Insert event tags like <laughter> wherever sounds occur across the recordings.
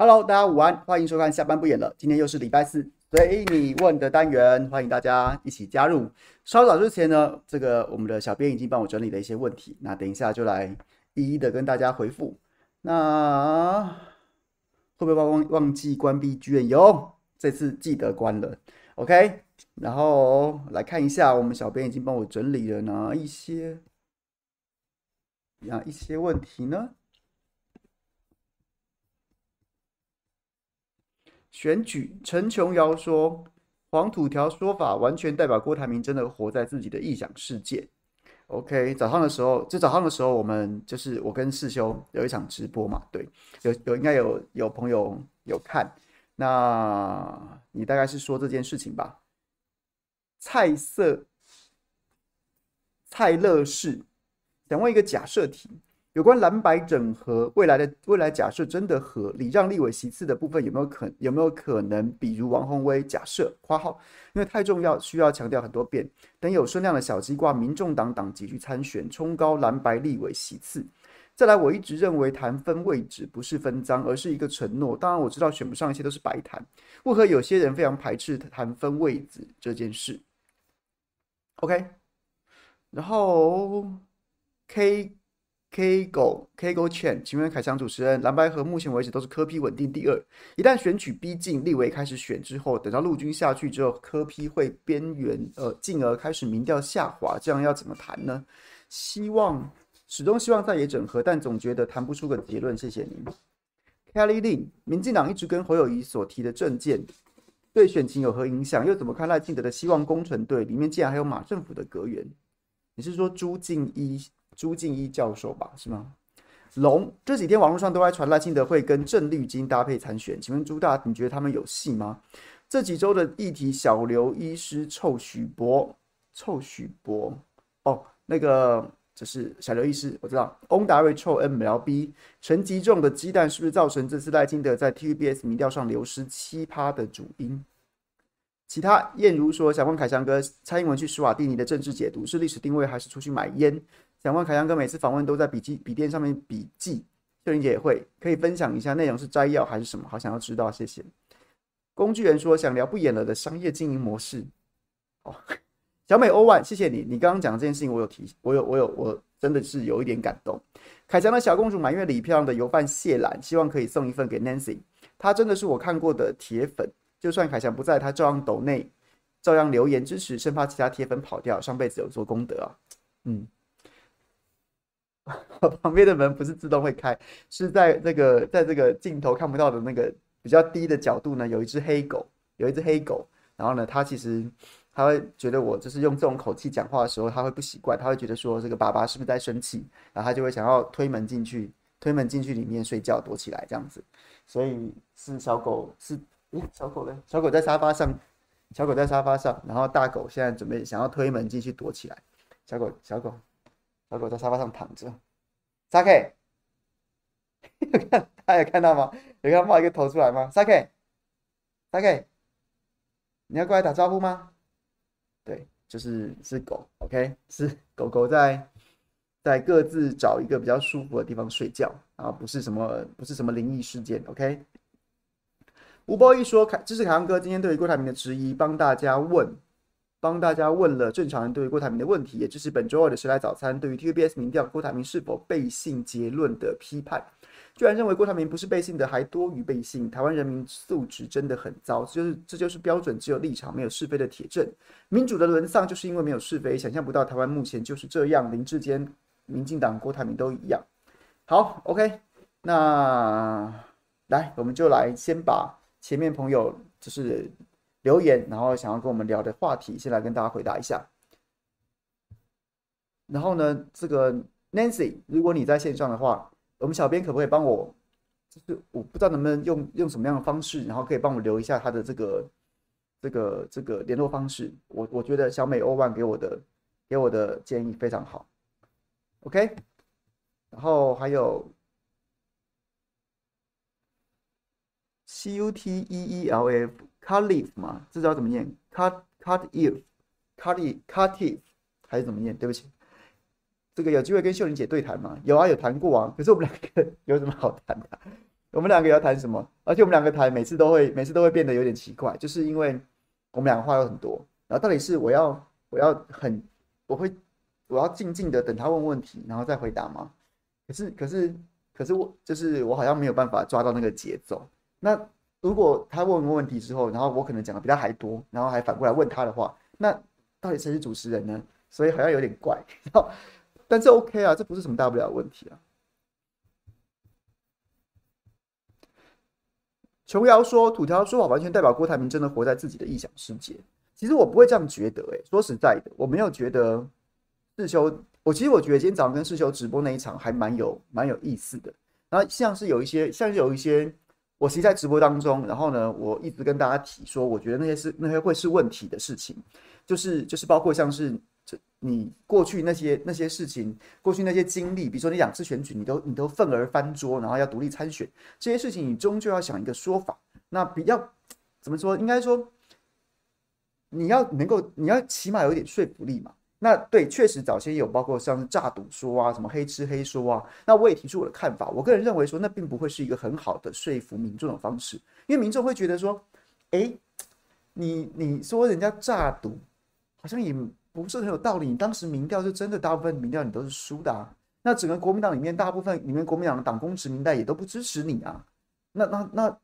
Hello，大家午安，欢迎收看下班不演了。今天又是礼拜四，随你问的单元，欢迎大家一起加入。稍早之前呢，这个我们的小编已经帮我整理了一些问题，那等一下就来一一的跟大家回复。那会不会忘忘记关闭剧院？有，这次记得关了。OK，然后来看一下，我们小编已经帮我整理了哪一些哪一些问题呢？选举，陈琼瑶说：“黄土条说法完全代表郭台铭真的活在自己的臆想世界。” OK，早上的时候，就早上的时候，我们就是我跟世修有一场直播嘛，对，有有应该有有朋友有看。那你大概是说这件事情吧？菜色蔡乐士想问一个假设题。有关蓝白整合未来的未来假设真的合理让立委席次的部分有没有可有没有可能，比如王宏威假设括号，因为太重要需要强调很多遍，等有声量的小鸡挂民众党党籍去参选，冲高蓝白立委席次。再来，我一直认为谈分位置不是分赃，而是一个承诺。当然我知道选不上一些都是白谈，为何有些人非常排斥谈分位置这件事？OK，然后 K。K 狗 K 狗 Chen，请问凯翔主持人，蓝白合目前为止都是柯 P 稳定第二。一旦选举逼近，立委开始选之后，等到陆军下去之后，柯 P 会边缘呃，进而开始民调下滑，这样要怎么谈呢？希望始终希望在野整合，但总觉得谈不出个结论。谢谢您，Kelly Lin。民进党一直跟侯友宜所提的政见对选情有何影响？又怎么看赖清德的希望工程队里面竟然还有马政府的阁员？你是说朱敬一？朱敬一教授吧，是吗？龙这几天网络上都在传赖清德会跟郑丽金搭配参选，请问朱大，你觉得他们有戏吗？这几周的议题，小刘医师臭许博，臭许博哦，那个就是小刘医师，我知道。翁达瑞臭 MLB，陈吉仲的鸡蛋是不是造成这次赖清德在 TVBS 民调上流失七趴的主因？其他燕如说，想问凯翔哥，蔡英文去施瓦蒂尼的政治解读是历史定位还是出去买烟？想问凯翔哥，每次访问都在笔记笔电上面笔记，秀玲姐也会，可以分享一下内容是摘要还是什么？好想要知道，谢谢。工具人说想聊不演了的商业经营模式。哦，<laughs> 小美欧万，谢谢你，你刚刚讲这件事情我有提，我有我有我真的是有一点感动。凯翔的小公主满月礼，漂亮的油饭谢兰，希望可以送一份给 Nancy，她真的是我看过的铁粉，就算凯翔不在，她照样抖内，照样留言支持，生怕其他铁粉跑掉，上辈子有做功德啊，嗯。<laughs> 旁边的门不是自动会开，是在这个在这个镜头看不到的那个比较低的角度呢，有一只黑狗，有一只黑狗。然后呢，他其实他会觉得我就是用这种口气讲话的时候，他会不习惯，他会觉得说这个爸爸是不是在生气，然后他就会想要推门进去，推门进去里面睡觉躲起来这样子。所以是小狗是诶，小狗嘞，小狗在沙发上，小狗在沙发上，然后大狗现在准备想要推门进去躲起来。小狗，小狗。小狗在沙发上躺着，沙 K，有看，<laughs> 大家有看到吗？有看冒一个头出来吗？沙 K，沙 K，你要过来打招呼吗？对，就是是狗，OK，是狗狗在在各自找一个比较舒服的地方睡觉啊，不是什么不是什么灵异事件，OK。吴波一说，凯，支持凯翔哥今天对于郭台铭的质疑，帮大家问。帮大家问了正常人对于郭台铭的问题，也就是本周二的时来早餐对于 TVBS 民调郭台铭是否背信结论的批判，居然认为郭台铭不是背信的，还多于背信。台湾人民素质真的很糟，就是这就是标准只有立场没有是非的铁证。民主的沦丧就是因为没有是非，想象不到台湾目前就是这样，林志坚、民进党、郭台铭都一样。好，OK，那来我们就来先把前面朋友就是。留言，然后想要跟我们聊的话题，先来跟大家回答一下。然后呢，这个 Nancy，如果你在线上的话，我们小编可不可以帮我？就是我不知道能不能用用什么样的方式，然后可以帮我留一下他的这个这个这个联络方式。我我觉得小美欧万给我的给我的建议非常好。OK，然后还有 C U T E E L F。Cut leaf 嘛，这知道怎么念？Cut cut if，cut cut if 还是怎么念？对不起，这个有机会跟秀玲姐对谈吗？有啊，有谈过啊。可是我们两个 <laughs> 有什么好谈的？我们两个要谈什么？而且我们两个谈每次都会每次都会变得有点奇怪，就是因为我们两个话有很多，然后到底是我要我要很我会我要静静的等他问问题，然后再回答吗？可是可是可是我就是我好像没有办法抓到那个节奏。那如果他问问问题之后，然后我可能讲的比他还多，然后还反过来问他的话，那到底谁是主持人呢？所以好像有点怪。然后但是 OK 啊，这不是什么大不了的问题啊。琼瑶说：“土条说法完全代表郭台铭真的活在自己的臆想世界。”其实我不会这样觉得、欸，诶，说实在的，我没有觉得世修。我其实我觉得今天早上跟世修直播那一场还蛮有蛮有意思的。然后像是有一些，像是有一些，我其实在直播当中，然后呢，我一直跟大家提说，我觉得那些是那些会是问题的事情，就是就是包括像是这你过去那些那些事情，过去那些经历，比如说你两次选举，你都你都愤而翻桌，然后要独立参选，这些事情你终究要想一个说法。那比较怎么说？应该说你要能够，你要起码有一点说服力嘛。那对，确实早先有包括像是诈赌说啊，什么黑吃黑说啊。那我也提出我的看法，我个人认为说，那并不会是一个很好的说服民众的方式，因为民众会觉得说，哎，你你说人家诈赌，好像也不是很有道理。你当时民调就真的大部分民调你都是输的啊。那整个国民党里面大部分里面国民党的党工职民代也都不支持你啊。那那那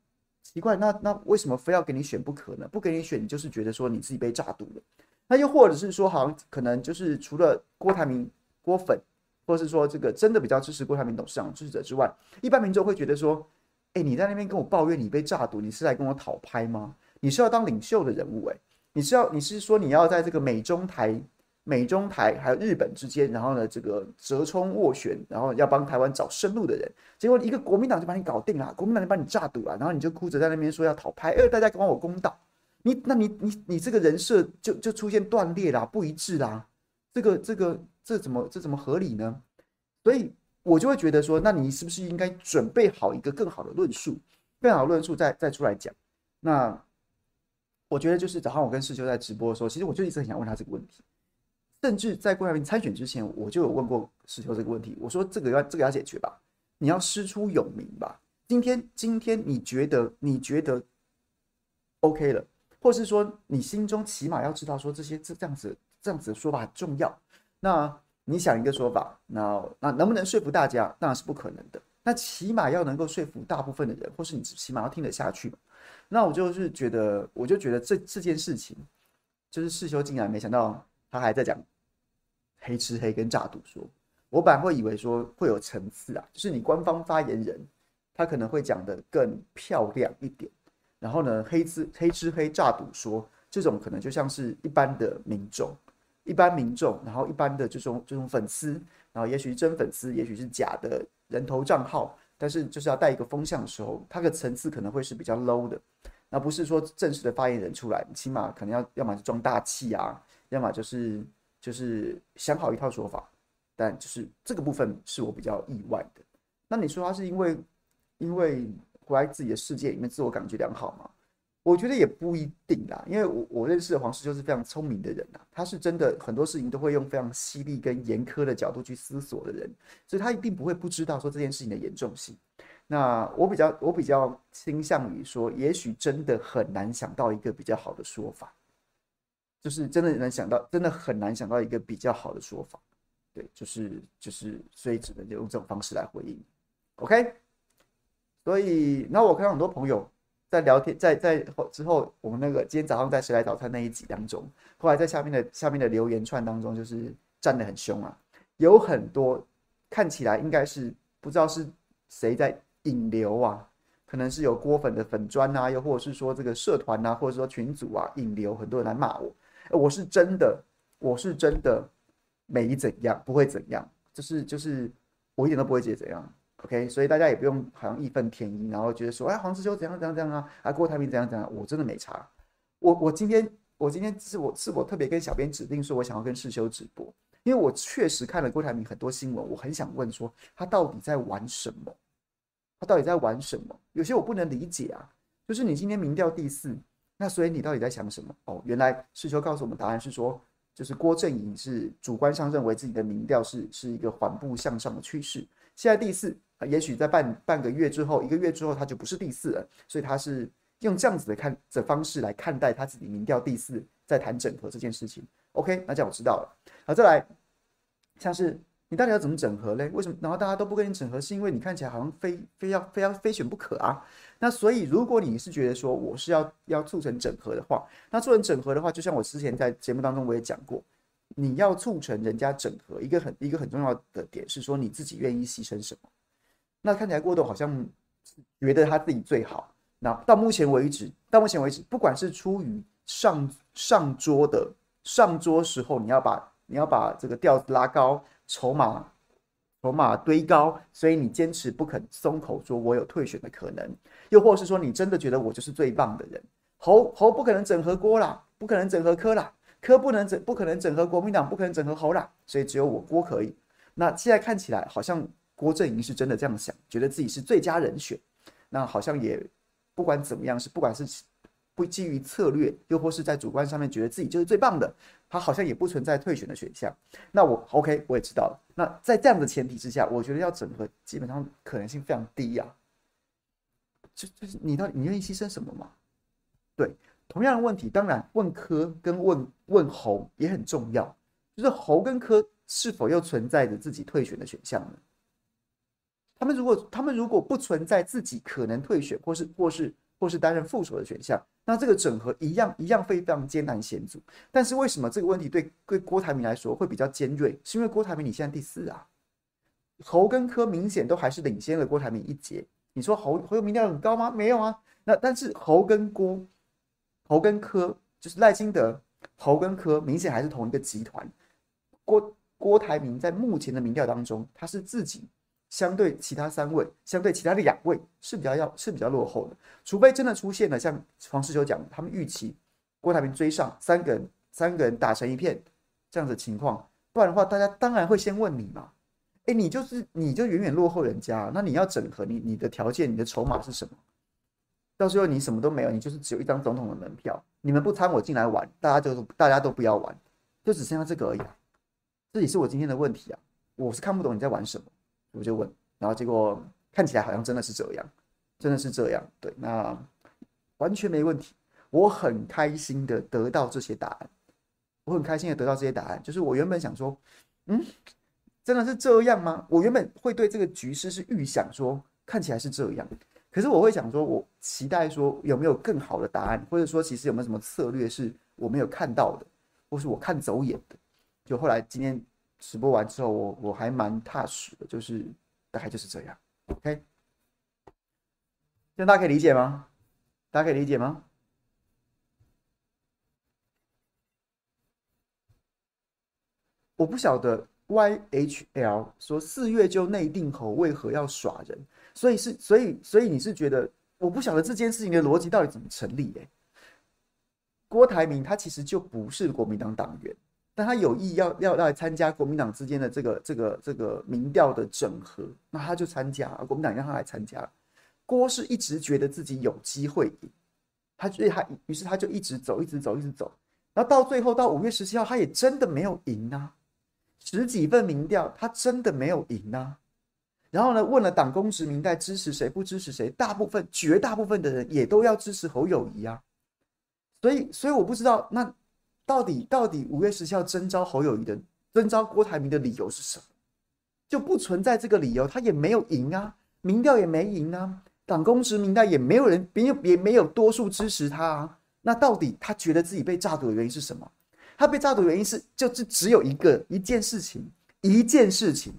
奇怪，那那为什么非要给你选不可呢？不给你选，你就是觉得说你自己被诈赌了。那又或者是说，好像可能就是除了郭台铭郭粉，或者是说这个真的比较支持郭台铭董事长支持者之外，一般民众会觉得说，哎，你在那边跟我抱怨你被诈赌，你是来跟我讨拍吗？你是要当领袖的人物哎，你是要你是说你要在这个美中台、美中台还有日本之间，然后呢这个折冲斡旋，然后要帮台湾找生路的人，结果一个国民党就把你搞定了，国民党就把你诈赌了，然后你就哭着在那边说要讨拍，呃，大家还我公道。你那你你你这个人设就就出现断裂啦，不一致啦，这个这个这怎么这怎么合理呢？所以我就会觉得说，那你是不是应该准备好一个更好的论述，更好的论述再再出来讲？那我觉得就是早上我跟世秋在直播的时候，其实我就一直很想问他这个问题，甚至在郭台铭参选之前，我就有问过世秋这个问题，我说这个要这个要解决吧，你要师出有名吧？今天今天你觉得你觉得 OK 了？或是说，你心中起码要知道说这些这这样子这样子的说法很重要。那你想一个说法，那那能不能说服大家？当然是不可能的。那起码要能够说服大部分的人，或是你起码要听得下去嘛。那我就是觉得，我就觉得这这件事情，就是世修竟然没想到他还在讲黑吃黑跟诈赌说。我本来会以为说会有层次啊，就是你官方发言人他可能会讲得更漂亮一点。然后呢，黑吃黑吃黑诈赌说这种可能就像是一般的民众，一般民众，然后一般的这种这种粉丝，然后也许是真粉丝，也许是假的人头账号，但是就是要带一个风向的时候，它的层次可能会是比较 low 的，那不是说正式的发言人出来，起码可能要要么是装大气啊，要么就是就是想好一套说法，但就是这个部分是我比较意外的。那你说他是因为因为？活在自己的世界里面，自我感觉良好吗？我觉得也不一定啦，因为我我认识的黄世就是非常聪明的人呐，他是真的很多事情都会用非常犀利跟严苛的角度去思索的人，所以他一定不会不知道说这件事情的严重性。那我比较我比较倾向于说，也许真的很难想到一个比较好的说法，就是真的能想到，真的很难想到一个比较好的说法。对，就是就是，所以只能就用这种方式来回应。OK。所以，那我看到很多朋友在聊天，在在之后，我们那个今天早上在谁来早餐那一集当中，后来在下面的下面的留言串当中，就是站得很凶啊，有很多看起来应该是不知道是谁在引流啊，可能是有郭粉的粉砖啊，又或者是说这个社团啊，或者说群组啊引流，很多人来骂我，我是真的，我是真的没怎样，不会怎样，就是就是我一点都不会觉得怎样。OK，所以大家也不用好像义愤填膺，然后觉得说，哎，黄世修怎样怎样怎样啊，啊，郭台铭怎样怎样，我真的没差。我我今天我今天是我是我特别跟小编指定说，我想要跟世修直播，因为我确实看了郭台铭很多新闻，我很想问说，他到底在玩什么？他到底在玩什么？有些我不能理解啊。就是你今天民调第四，那所以你到底在想什么？哦，原来世修告诉我们答案是说，就是郭阵营是主观上认为自己的民调是是一个缓步向上的趋势。现在第四。也许在半半个月之后，一个月之后，他就不是第四了。所以他是用这样子的看的方式来看待他自己民调第四，在谈整合这件事情。OK，那这样我知道了。好，再来，像是你到底要怎么整合嘞？为什么？然后大家都不跟你整合，是因为你看起来好像非非要非要非选不可啊？那所以，如果你是觉得说我是要要促成整合的话，那促成整合的话，就像我之前在节目当中我也讲过。你要促成人家整合，一个很一个很重要的点是说你自己愿意牺牲什么。那看起来郭董好像觉得他自己最好。那到目前为止，到目前为止，不管是出于上上桌的上桌时候，你要把你要把这个调子拉高，筹码筹码堆高，所以你坚持不肯松口说我有退选的可能，又或是说你真的觉得我就是最棒的人，侯侯不可能整合郭啦，不可能整合柯啦。柯不能整，不可能整合国民党，不可能整合侯啦，所以只有我郭可以。那现在看起来好像郭阵营是真的这样想，觉得自己是最佳人选。那好像也不管怎么样，是不管是不基于策略，又或是在主观上面觉得自己就是最棒的，他好像也不存在退选的选项。那我 OK，我也知道了。那在这样的前提之下，我觉得要整合基本上可能性非常低呀、啊。就就是你到底你愿意牺牲什么吗？对。同样的问题，当然问科跟问问侯也很重要，就是侯跟科是否又存在着自己退选的选项呢？他们如果他们如果不存在自己可能退选，或是或是或是担任副手的选项，那这个整合一样一样非常艰难险阻。但是为什么这个问题对对郭台铭来说会比较尖锐？是因为郭台铭你现在第四啊，侯跟柯明显都还是领先了郭台铭一截。你说侯侯友民调很高吗？没有啊。那但是侯跟郭。侯跟柯就是赖清德，侯跟柯明显还是同一个集团。郭郭台铭在目前的民调当中，他是自己相对其他三位，相对其他的两位是比较要是比较落后的。除非真的出现了像黄世修讲，他们预期郭台铭追上三个人，三个人打成一片这样的情况，不然的话，大家当然会先问你嘛。哎，你就是你就远远落后人家，那你要整合你你的条件，你的筹码是什么？到时候你什么都没有，你就是只有一张总统的门票。你们不参我进来玩，大家就大家都不要玩，就只剩下这个而已啊。这也是我今天的问题啊，我是看不懂你在玩什么，我就问，然后结果看起来好像真的是这样，真的是这样。对，那完全没问题，我很开心的得到这些答案，我很开心的得到这些答案。就是我原本想说，嗯，真的是这样吗？我原本会对这个局势是预想说，看起来是这样。可是我会想说，我期待说有没有更好的答案，或者说其实有没有什么策略是我没有看到的，或是我看走眼的。就后来今天直播完之后，我我还蛮踏实的，就是大概就是这样。OK，这样大家可以理解吗？大家可以理解吗？我不晓得 YHL 说四月就内定后为何要耍人？所以是，所以，所以你是觉得，我不晓得这件事情的逻辑到底怎么成立？哎，郭台铭他其实就不是国民党党员，但他有意要要来参加国民党之间的这个这个这个民调的整合，那他就参加，国民党让他来参加。郭是一直觉得自己有机会赢，他所以他于是他就一直走，一直走，一直走，然后到最后到五月十七号，他也真的没有赢啊，十几份民调他真的没有赢啊。然后呢，问了党公职民代支持谁不支持谁，大部分绝大部分的人也都要支持侯友宜啊。所以，所以我不知道那到底到底五月十七号征召侯友谊的征召郭台铭的理由是什么？就不存在这个理由，他也没有赢啊，民调也没赢啊，党公职民代也没有人，没有也没有多数支持他啊。那到底他觉得自己被炸赌的原因是什么？他被炸赌的原因是就是只有一个一件事情，一件事情，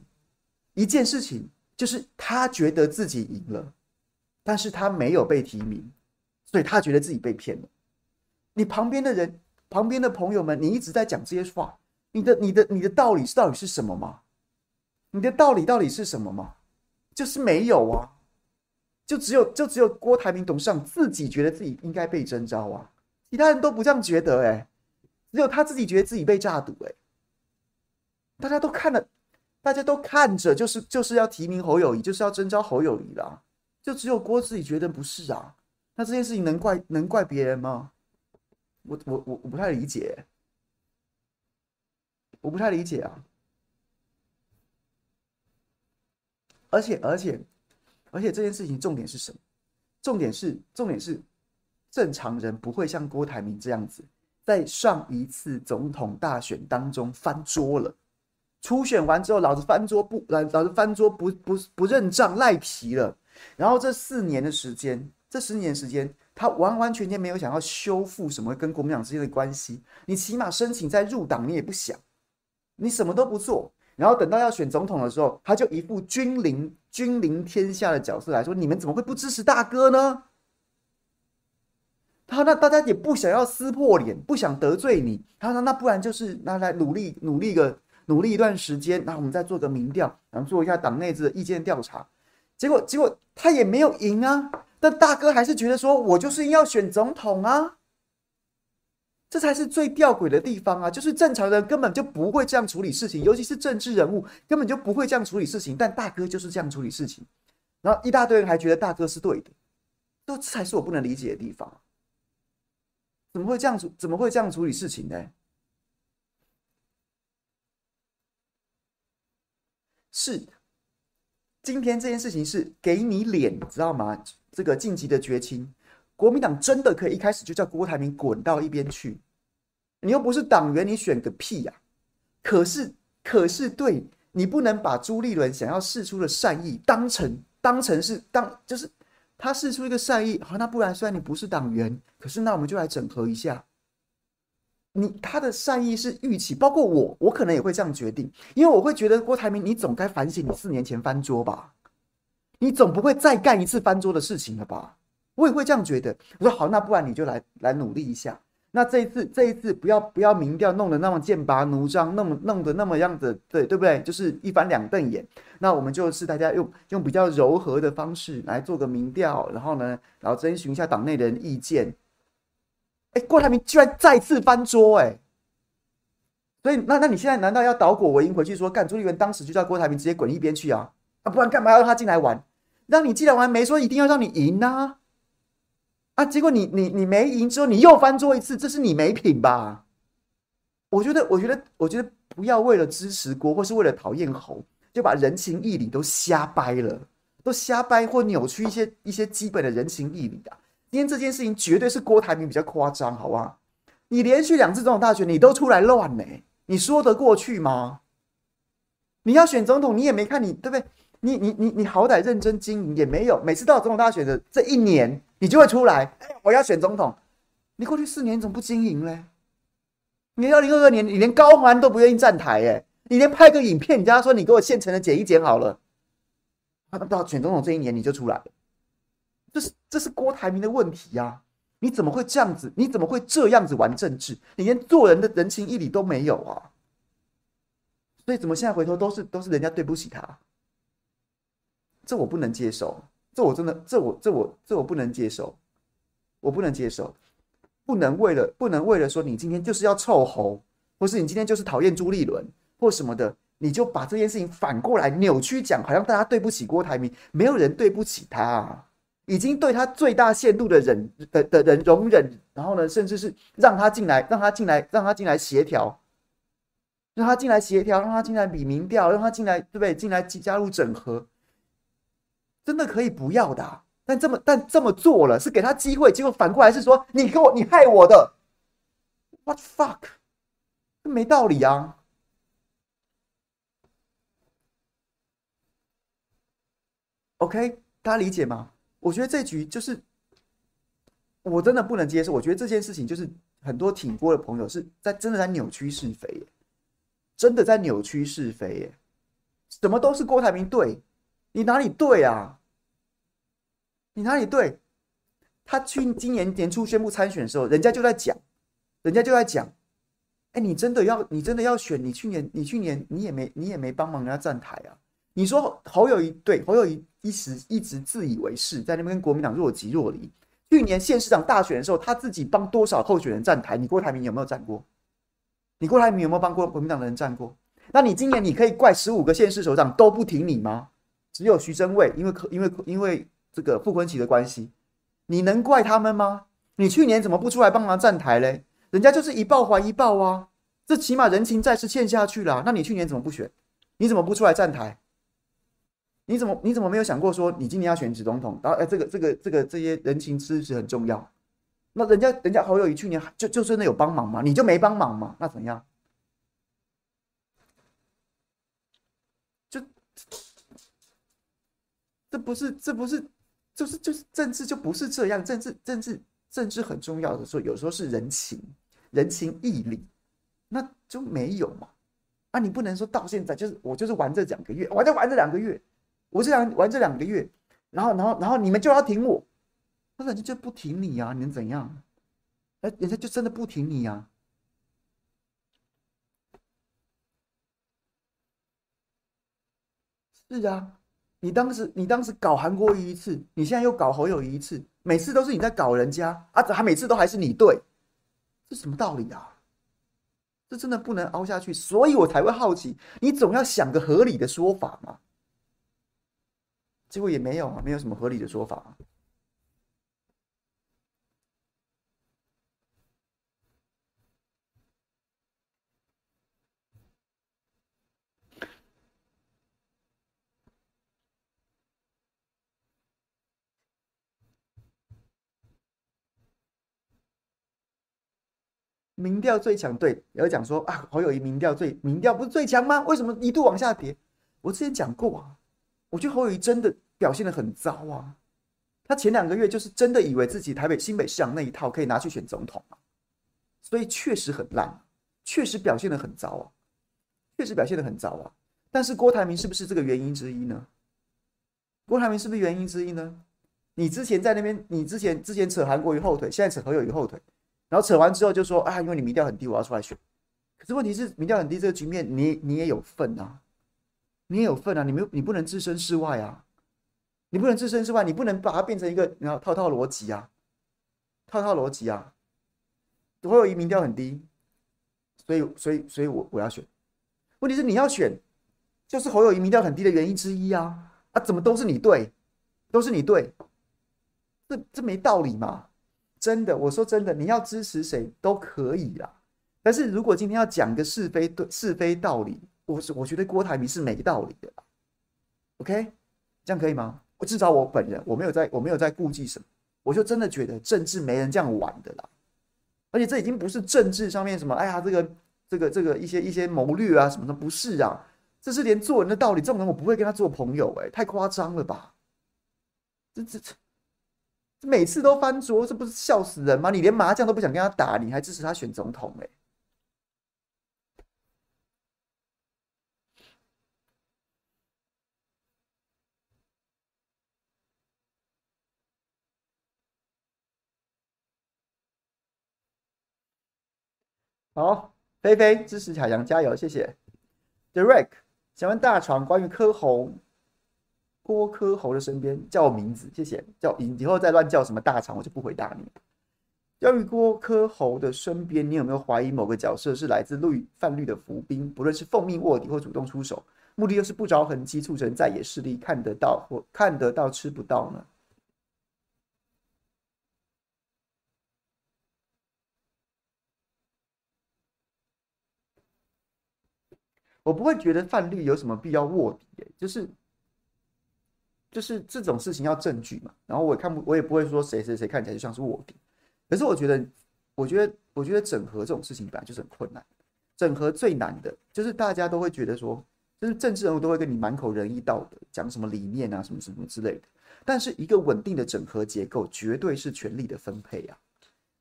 一件事情。就是他觉得自己赢了，但是他没有被提名，所以他觉得自己被骗了。你旁边的人、旁边的朋友们，你一直在讲这些话，你的、你的、你的道理是到底是什么吗？你的道理到底是什么吗？就是没有啊，就只有就只有郭台铭董事长自己觉得自己应该被征召啊，其他人都不这样觉得哎、只有他自己觉得自己被诈赌哎，大家都看了。大家都看着，就是就是要提名侯友宜，就是要征召侯友宜啦。就只有郭自己觉得不是啊。那这件事情能怪能怪别人吗？我我我我不太理解，我不太理解啊。而且而且而且这件事情重点是什么？重点是重点是正常人不会像郭台铭这样子，在上一次总统大选当中翻桌了。初选完之后，老子翻桌不，老老子翻桌不不不认账赖皮了。然后这四年的时间，这十年时间，他完完全全没有想要修复什么跟国民党之间的关系。你起码申请再入党，你也不想，你什么都不做。然后等到要选总统的时候，他就一副君临君临天下的角色来说：“你们怎么会不支持大哥呢？”他那大家也不想要撕破脸，不想得罪你。他说：“那不然就是那来努力努力个。”努力一段时间，那我们再做个民调，然后做一下党内的意见调查。结果，结果他也没有赢啊。但大哥还是觉得说，我就是要选总统啊。这才是最吊诡的地方啊！就是正常人根本就不会这样处理事情，尤其是政治人物根本就不会这样处理事情。但大哥就是这样处理事情，然后一大堆人还觉得大哥是对的，这才是我不能理解的地方。怎么会这样处？怎么会这样处理事情呢？是，今天这件事情是给你脸，知道吗？这个晋级的绝情，国民党真的可以一开始就叫郭台铭滚到一边去。你又不是党员，你选个屁呀、可是，可是对，你不能把朱立伦想要试出的善意当成当成是当就是他试出一个善意，好，那不然虽然你不是党员，可是那我们就来整合一下。你他的善意是预期，包括我，我可能也会这样决定，因为我会觉得郭台铭，你总该反省你四年前翻桌吧，你总不会再干一次翻桌的事情了吧？我也会这样觉得。我说好，那不然你就来来努力一下。那这一次，这一次不要不要民调弄得那么剑拔弩张，弄弄得那么样子，对对不对？就是一翻两瞪眼。那我们就是大家用用比较柔和的方式来做个民调，然后呢，然后征询一下党内的人意见。哎，郭台铭居然再次翻桌哎！所以那那你现在难道要倒果为因回去说，干朱立伦当时就叫郭台铭直接滚一边去啊？啊，不然干嘛要让他进来玩？让你进来玩没说一定要让你赢呐！啊，结果你你你没赢之后你又翻桌一次，这是你没品吧？我觉得我觉得我觉得不要为了支持国或是为了讨厌侯，就把人情义理都瞎掰了，都瞎掰或扭曲一些一些基本的人情义理啊！今天这件事情绝对是郭台铭比较夸张，好不好？你连续两次总统大选，你都出来乱呢，你说得过去吗？你要选总统，你也没看你对不对？你你你你好歹认真经营也没有，每次到总统大选的这一年，你就会出来，哎，我要选总统。你过去四年怎么不经营嘞？你二零二二年，你连高虹都不愿意站台，哎，你连拍个影片，你叫他说你给我现成的剪一剪好了。到选总统这一年，你就出来了。这是这是郭台铭的问题呀！你怎么会这样子？你怎么会这样子玩政治？你连做人的人情义理都没有啊！所以怎么现在回头都是都是人家对不起他？这我不能接受，这我真的这我这我这我不能接受，我不能接受，不能为了不能为了说你今天就是要臭猴，或是你今天就是讨厌朱立伦或什么的，你就把这件事情反过来扭曲讲，好像大家对不起郭台铭，没有人对不起他啊。已经对他最大限度的忍的的人容忍，然后呢，甚至是让他进来，让他进来，让他进来协调，让他进来协调，让他进来比民调，让他进来，对不对？进来加入整合，真的可以不要的，但这么但这么做了，是给他机会，结果反过来是说你给我你害我的，What fuck？没道理啊！OK，大家理解吗？我觉得这局就是我真的不能接受。我觉得这件事情就是很多挺郭的朋友是在真的在扭曲是非耶，真的在扭曲是非耶。什么都是郭台铭对，你哪里对啊？你哪里对？他去今年年初宣布参选的时候，人家就在讲，人家就在讲，哎，你真的要你真的要选？你去年你去年你也没你也没帮忙人家站台啊？你说侯友谊对侯友谊一时一直自以为是，在那边跟国民党若即若离。去年县市长大选的时候，他自己帮多少候选人站台？你郭台铭有没有站过？你郭台铭有没有帮过国民党的人站过？那你今年你可以怪十五个县市首长都不挺你吗？只有徐榛蔚，因为因为因为这个傅昆萁的关系，你能怪他们吗？你去年怎么不出来帮忙站台嘞？人家就是一报还一报啊，这起码人情债是欠下去了。那你去年怎么不选？你怎么不出来站台？你怎么你怎么没有想过说你今年要选举总统，然后哎这个这个这个这些人情支持很重要。那人家人家侯友宜去年就就真的有帮忙吗？你就没帮忙吗？那怎样？就这不是这不是就是就是政治就不是这样，政治政治政治很重要的时候，有时候是人情人情义理，那就没有嘛。啊，你不能说到现在就是我就是玩这两个月，我就玩这两个月，我就想玩这两个月，然后然后然后你们就要停我。那人家就不停你啊，你能怎样？哎，人家就真的不停你啊。是啊，你当时你当时搞韩国瑜一次，你现在又搞侯友宜一次，每次都是你在搞人家啊，还每次都还是你对，这什么道理啊？这真的不能凹下去，所以我才会好奇，你总要想个合理的说法嘛。结果也没有啊，没有什么合理的说法。民调最强，对，有讲说啊，侯友谊民调最，民调不是最强吗？为什么一度往下跌？我之前讲过啊，我觉得侯友谊真的表现得很糟啊。他前两个月就是真的以为自己台北新北市长那一套可以拿去选总统啊，所以确实很烂，确实表现得很糟啊，确实表现得很糟啊。但是郭台铭是不是这个原因之一呢？郭台铭是不是原因之一呢？你之前在那边，你之前之前扯韩国瑜后腿，现在扯侯友谊后腿。然后扯完之后就说啊，因为你民调很低，我要出来选。可是问题是民调很低这个局面，你你也有份啊，你也有份啊，你没有你不能置身事外啊，你不能置身事外，你不能把它变成一个然后套套逻辑啊，套套逻辑啊。侯友谊民调很低，所以所以所以我我要选。问题是你要选，就是侯友谊民调很低的原因之一啊啊，怎么都是你对，都是你对，这这没道理嘛。真的，我说真的，你要支持谁都可以啦。但是如果今天要讲个是非对是非道理，我是我觉得郭台铭是没道理的啦。OK，这样可以吗？我至少我本人我没有在我没有在顾忌什么，我就真的觉得政治没人这样玩的啦。而且这已经不是政治上面什么，哎呀，这个这个这个一些一些谋略啊什么的，不是啊，这是连做人的道理，这种人我不会跟他做朋友，哎，太夸张了吧？这这这。每次都翻桌，这不是笑死人吗？你连麻将都不想跟他打，你还支持他选总统？欸？好，菲菲支持海洋加油，谢谢。Direct，想问大肠关于柯侯。郭柯侯的身边叫我名字，谢谢。叫以以后再乱叫什么大肠，我就不回答你。关于郭柯侯的身边，你有没有怀疑某个角色是来自绿泛绿的伏兵？不论是奉命卧底或主动出手，目的又是不着痕迹，促成在野势力看得到或看得到吃不到呢？我不会觉得泛绿有什么必要卧底，欸，就是。就是这种事情要证据嘛，然后我也看不，我也不会说谁谁谁看起来就像是卧底。可是我觉得，我觉得，我觉得整合这种事情本来就是很困难。整合最难的就是大家都会觉得说，就是政治人物都会跟你满口仁义道德，讲什么理念啊，什么什么之类的。但是一个稳定的整合结构，绝对是权力的分配啊，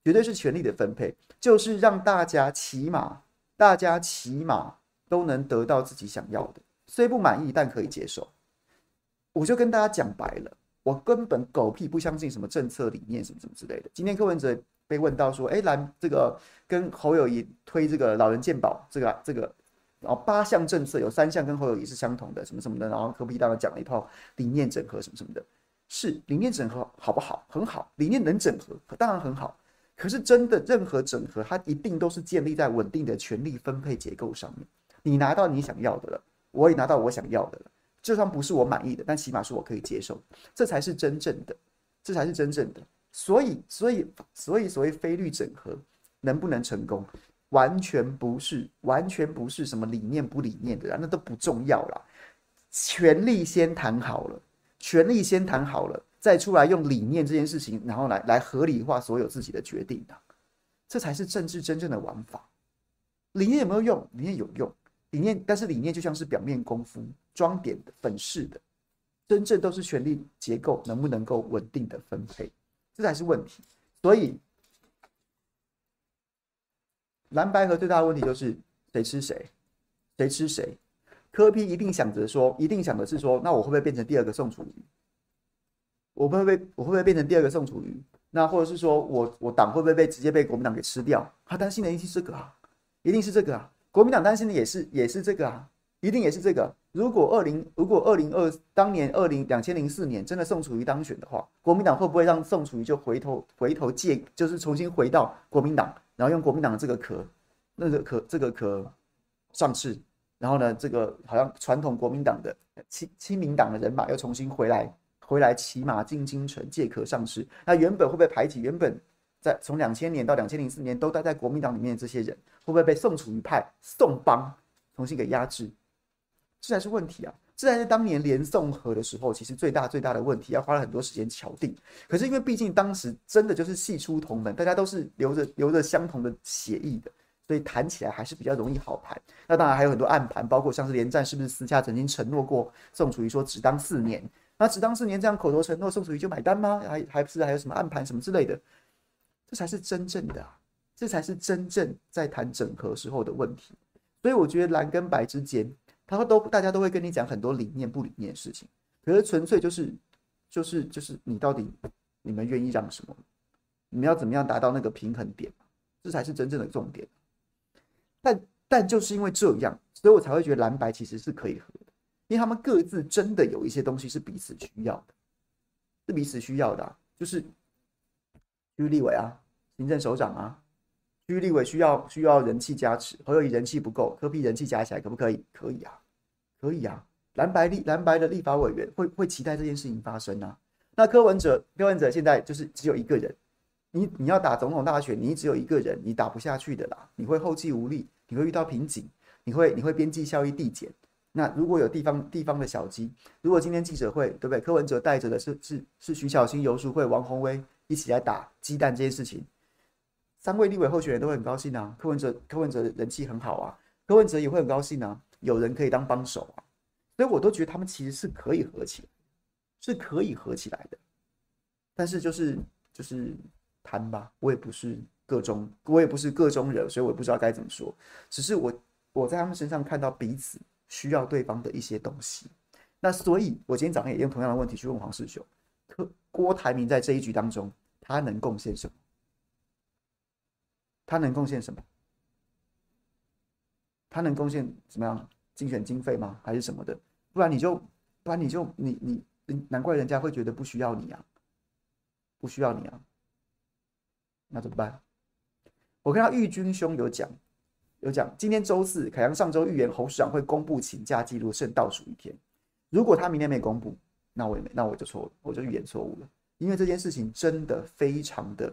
绝对是权力的分配，就是让大家起码，大家起码都能得到自己想要的，虽不满意，但可以接受。我就跟大家讲白了，我根本狗屁不相信什么政策理念什么什么之类的。今天柯文哲被问到说，哎，蓝这个跟侯友谊推这个老人健保，这个这个，然后八项政策有三项跟侯友谊是相同的，什么什么的。然后柯 P 当然讲了一套理念整合什么什么的，是理念整合好不好？很好，理念能整合当然很好。可是真的任何整合，它一定都是建立在稳定的权力分配结构上面。你拿到你想要的了，我也拿到我想要的了。就算不是我满意的，但起码是我可以接受，这才是真正的，这才是真正的。所以，所以，所以，所谓非绿整合能不能成功，完全不是，完全不是什么理念不理念的啦，那都不重要啦。权力先谈好了，权力先谈好了，再出来用理念这件事情，然后来来合理化所有自己的决定的，这才是政治真正的玩法。理念有没有用？理念有用，理念，但是理念就像是表面功夫，装点的、粉饰的，真正都是权力结构能不能够稳定的分配，这才是问题。所以，蓝白合最大的问题就是谁吃谁，谁吃谁。柯 P 一定想着说，一定想的是说，那我会不会变成第二个宋楚瑜？我会不会我会不会变成第二个宋楚瑜？那或者是说我我党会不会被直接被国民党给吃掉？他担心的一定是这个啊。一定是这个啊！国民党担心的也是也是这个啊！一定也是这个。如果二零如果二零二当年二零两千零四年真的宋楚瑜当选的话，国民党会不会让宋楚瑜就回头回头借就是重新回到国民党，然后用国民党的这个壳那个壳这个壳上市，然后呢这个好像传统国民党的亲亲民党的人马又重新回来回来骑马进京城借壳上市，那原本会不会排挤原本？在从两千年到两千零四年都待在国民党里面的这些人，会不会被宋楚瑜派宋帮重新给压制？这才是问题啊！这才是当年连宋和的时候，其实最大最大的问题，要花了很多时间敲定。可是因为毕竟当时真的就是系出同门，大家都是留着留着相同的血液的，所以谈起来还是比较容易好谈。那当然还有很多暗盘，包括像是连战是不是私下曾经承诺过宋楚瑜说只当四年？那只当四年这样口头承诺，宋楚瑜就买单吗？还还不是还有什么暗盘什么之类的？这才是真正的，这才是真正在谈整合时候的问题。所以我觉得蓝跟白之间，他都大家都会跟你讲很多理念不理念的事情，可是纯粹就是就是就是你到底你们愿意让什么？你们要怎么样达到那个平衡点？这才是真正的重点。但但就是因为这样，所以我才会觉得蓝白其实是可以合的，因为他们各自真的有一些东西是彼此需要的，是彼此需要的，就是。区域立委啊，行政首长啊，区域立委需要需要人气加持，何友宜人气不够，柯 P 人气加起来可不可以？可以啊，可以啊。蓝白立蓝白的立法委员会会期待这件事情发生啊。那柯文哲柯文哲现在就是只有一个人，你你要打总统大选，你只有一个人，你打不下去的啦，你会后继无力，你会遇到瓶颈，你会你会边际效益递减。那如果有地方地方的小鸡，如果今天记者会对不对？柯文哲带着的是是是徐小新、游淑慧、王宏威。一起来打鸡蛋这件事情，三位立委候选人都会很高兴啊。柯文哲，柯文哲人气很好啊，柯文哲也会很高兴啊，有人可以当帮手啊，所以我都觉得他们其实是可以合起来，是可以合起来的。但是就是就是谈吧，我也不是个中，我也不是个中人，所以我也不知道该怎么说。只是我我在他们身上看到彼此需要对方的一些东西。那所以，我今天早上也用同样的问题去问黄世雄。郭台铭在这一局当中，他能贡献什么？他能贡献什么？他能贡献怎么样？竞选经费吗？还是什么的？不然你就，不然你就，你你，难怪人家会觉得不需要你啊，不需要你啊，那怎么办？我看到玉军兄有讲，有讲，今天周四，凯阳上周预言侯市长会公布请假记录，剩倒数一天，如果他明天没公布。那我也没，那我就错了，我就预言错误了。因为这件事情真的非常的，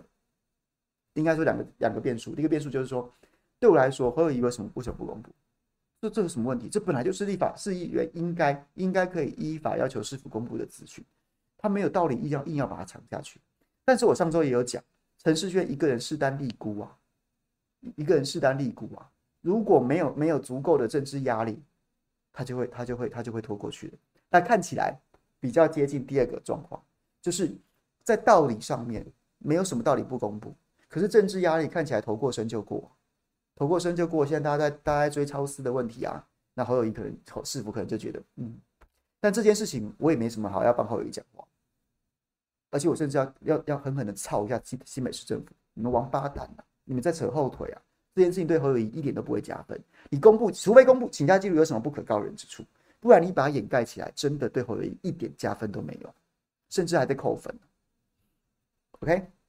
应该说两个两个变数。第一个变数就是说，对我来说，侯友宜为什么为什么不公布？这这是什么问题？这本来就是立法市议员应该应该可以依法要求市府公布的资讯，他没有道理硬要硬要把它藏下去。但是我上周也有讲，陈世轩一个人势单力孤啊，一个人势单力孤啊，如果没有没有足够的政治压力，他就会他就会他就会拖过去的。那看起来。比较接近第二个状况，就是在道理上面没有什么道理不公布，可是政治压力看起来头过身就过，头过身就过。现在大家在大家追超司的问题啊，那侯友宜可能市府可能就觉得嗯，但这件事情我也没什么好要帮侯友宜讲话，而且我甚至要要要狠狠的操一下新新北市政府，你们王八蛋啊，你们在扯后腿啊！这件事情对侯友宜一点都不会加分，你公布除非公布请假记录有什么不可告人之处。不然你把它掩盖起来，真的对侯友宜一点加分都没有，甚至还得扣分。OK。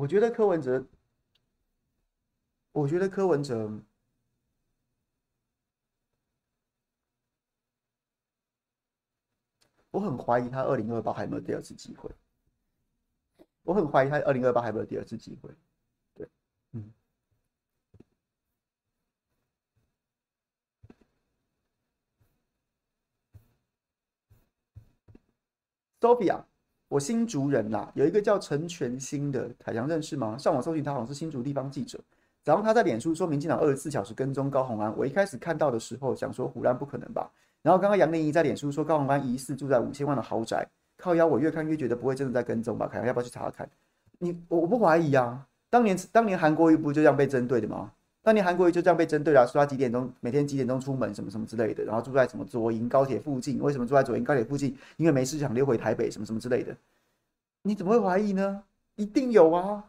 我觉得柯文哲，我觉得柯文哲，我很怀疑他二零二八还有没有第二次机会。我很怀疑他二零二八还有没有第二次机会。对，嗯。Sophia，我新竹人啦，有一个叫陈全新的，凯翔认识吗？上网搜寻他，好像是新竹地方记者。然后他在脸书说，民进党二十四小时跟踪高虹安。我一开始看到的时候，想说唬烂不可能吧。然后刚刚杨玲仪在脸书说，高虹安疑似住在五千万的豪宅，靠腰。我越看越觉得不会真的在跟踪吧？凯翔要不要去查查看？你我我不怀疑啊。当年当年韩国瑜不就这样被针对的吗？当年韩国瑜就这样被针对了，说他几点钟每天几点钟出门什么什么之类的，然后住在什么左营高铁附近？为什么住在左营高铁附近？因为没事想溜回台北什么什么之类的。你怎么会怀疑呢？一定有啊，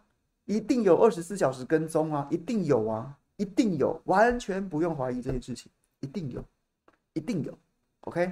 一定有二十四小时跟踪啊，一定有啊，一定有，完全不用怀疑这些事情，一定有，一定有。OK。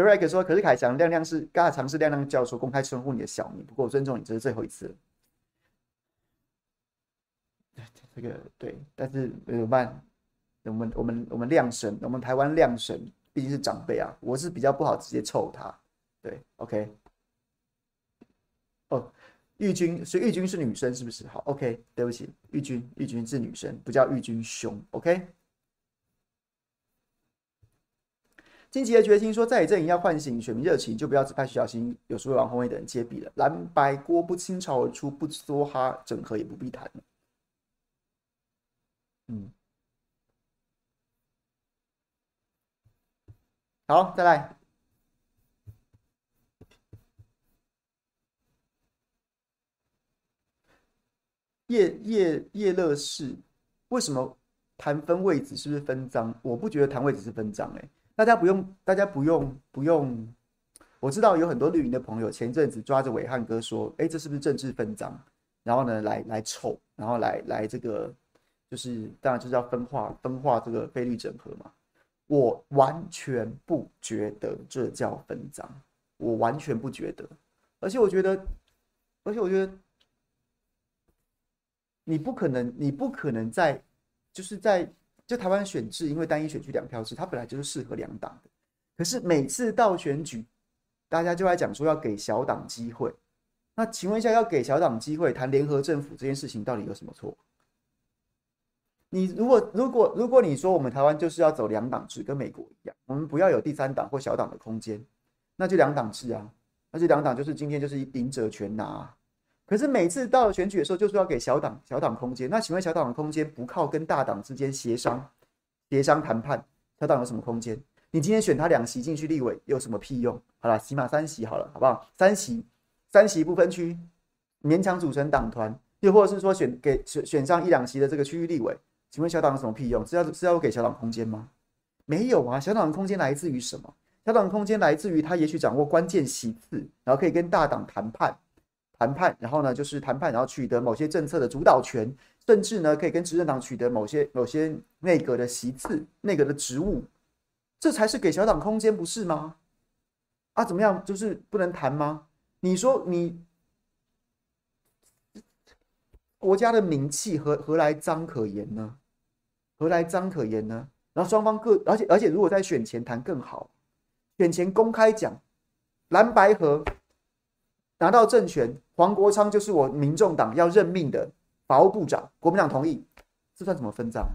，Derek 说：“可是凯翔亮亮是刚才尝试亮亮教授公开称呼你的小名，不过我尊重你，这是最后一次。<laughs> ”这个对，但是怎么办？我们我们我们亮神，我们台湾亮神毕竟是长辈啊，我是比较不好直接臭他。对，OK，哦。玉君，所以玉君是女生是不是？好，OK，对不起，玉君，玉君是女生，不叫玉君兄，OK。金吉的决心说，在野阵营要唤醒选民热情，就不要只派徐小新有时候王宏伟等人接笔了。蓝白锅不倾巢而出，不梭哈整合也不必谈。嗯，好，再来。叶叶叶乐士，为什么谈分位置是不是分赃？我不觉得谈位置是分赃，哎，大家不用，大家不用，不用。我知道有很多绿营的朋友前阵子抓着伟汉哥说，哎，这是不是政治分赃？然后呢，来来凑，然后来来这个，就是当然就是要分化分化这个非绿整合嘛。我完全不觉得这叫分赃，我完全不觉得，而且我觉得，而且我觉得。你不可能，你不可能在，就是在就台湾选制，因为单一选区两票制，它本来就是适合两党的。可是每次到选举，大家就来讲说要给小党机会。那请问一下，要给小党机会谈联合政府这件事情，到底有什么错？你如果如果如果你说我们台湾就是要走两党制，跟美国一样，我们不要有第三党或小党的空间，那就两党制啊，那就两党就是今天就是赢者全拿。可是每次到了选举的时候，就是要给小党小党空间。那请问小党的空间不靠跟大党之间协商、协商谈判，小党有什么空间？你今天选他两席进去立委有什么屁用？好了，起码三席好了，好不好？三席，三席不分区，勉强组成党团，又或者是说选给选选上一两席的这个区域立委，请问小党有什么屁用？是要是要给小党空间吗？没有啊，小党的空间来自于什么？小党的空间来自于他也许掌握关键席次，然后可以跟大党谈判。谈判，然后呢，就是谈判，然后取得某些政策的主导权，甚至呢，可以跟执政党取得某些某些内阁的席次、内阁的职务，这才是给小党空间，不是吗？啊，怎么样，就是不能谈吗？你说你国家的名气何何来赃可言呢？何来赃可言呢？然后双方各，而且而且如果在选前谈更好，选前公开讲蓝白合。拿到政权，黄国昌就是我民众党要任命的法务部长，国民党同意，这算什么分赃？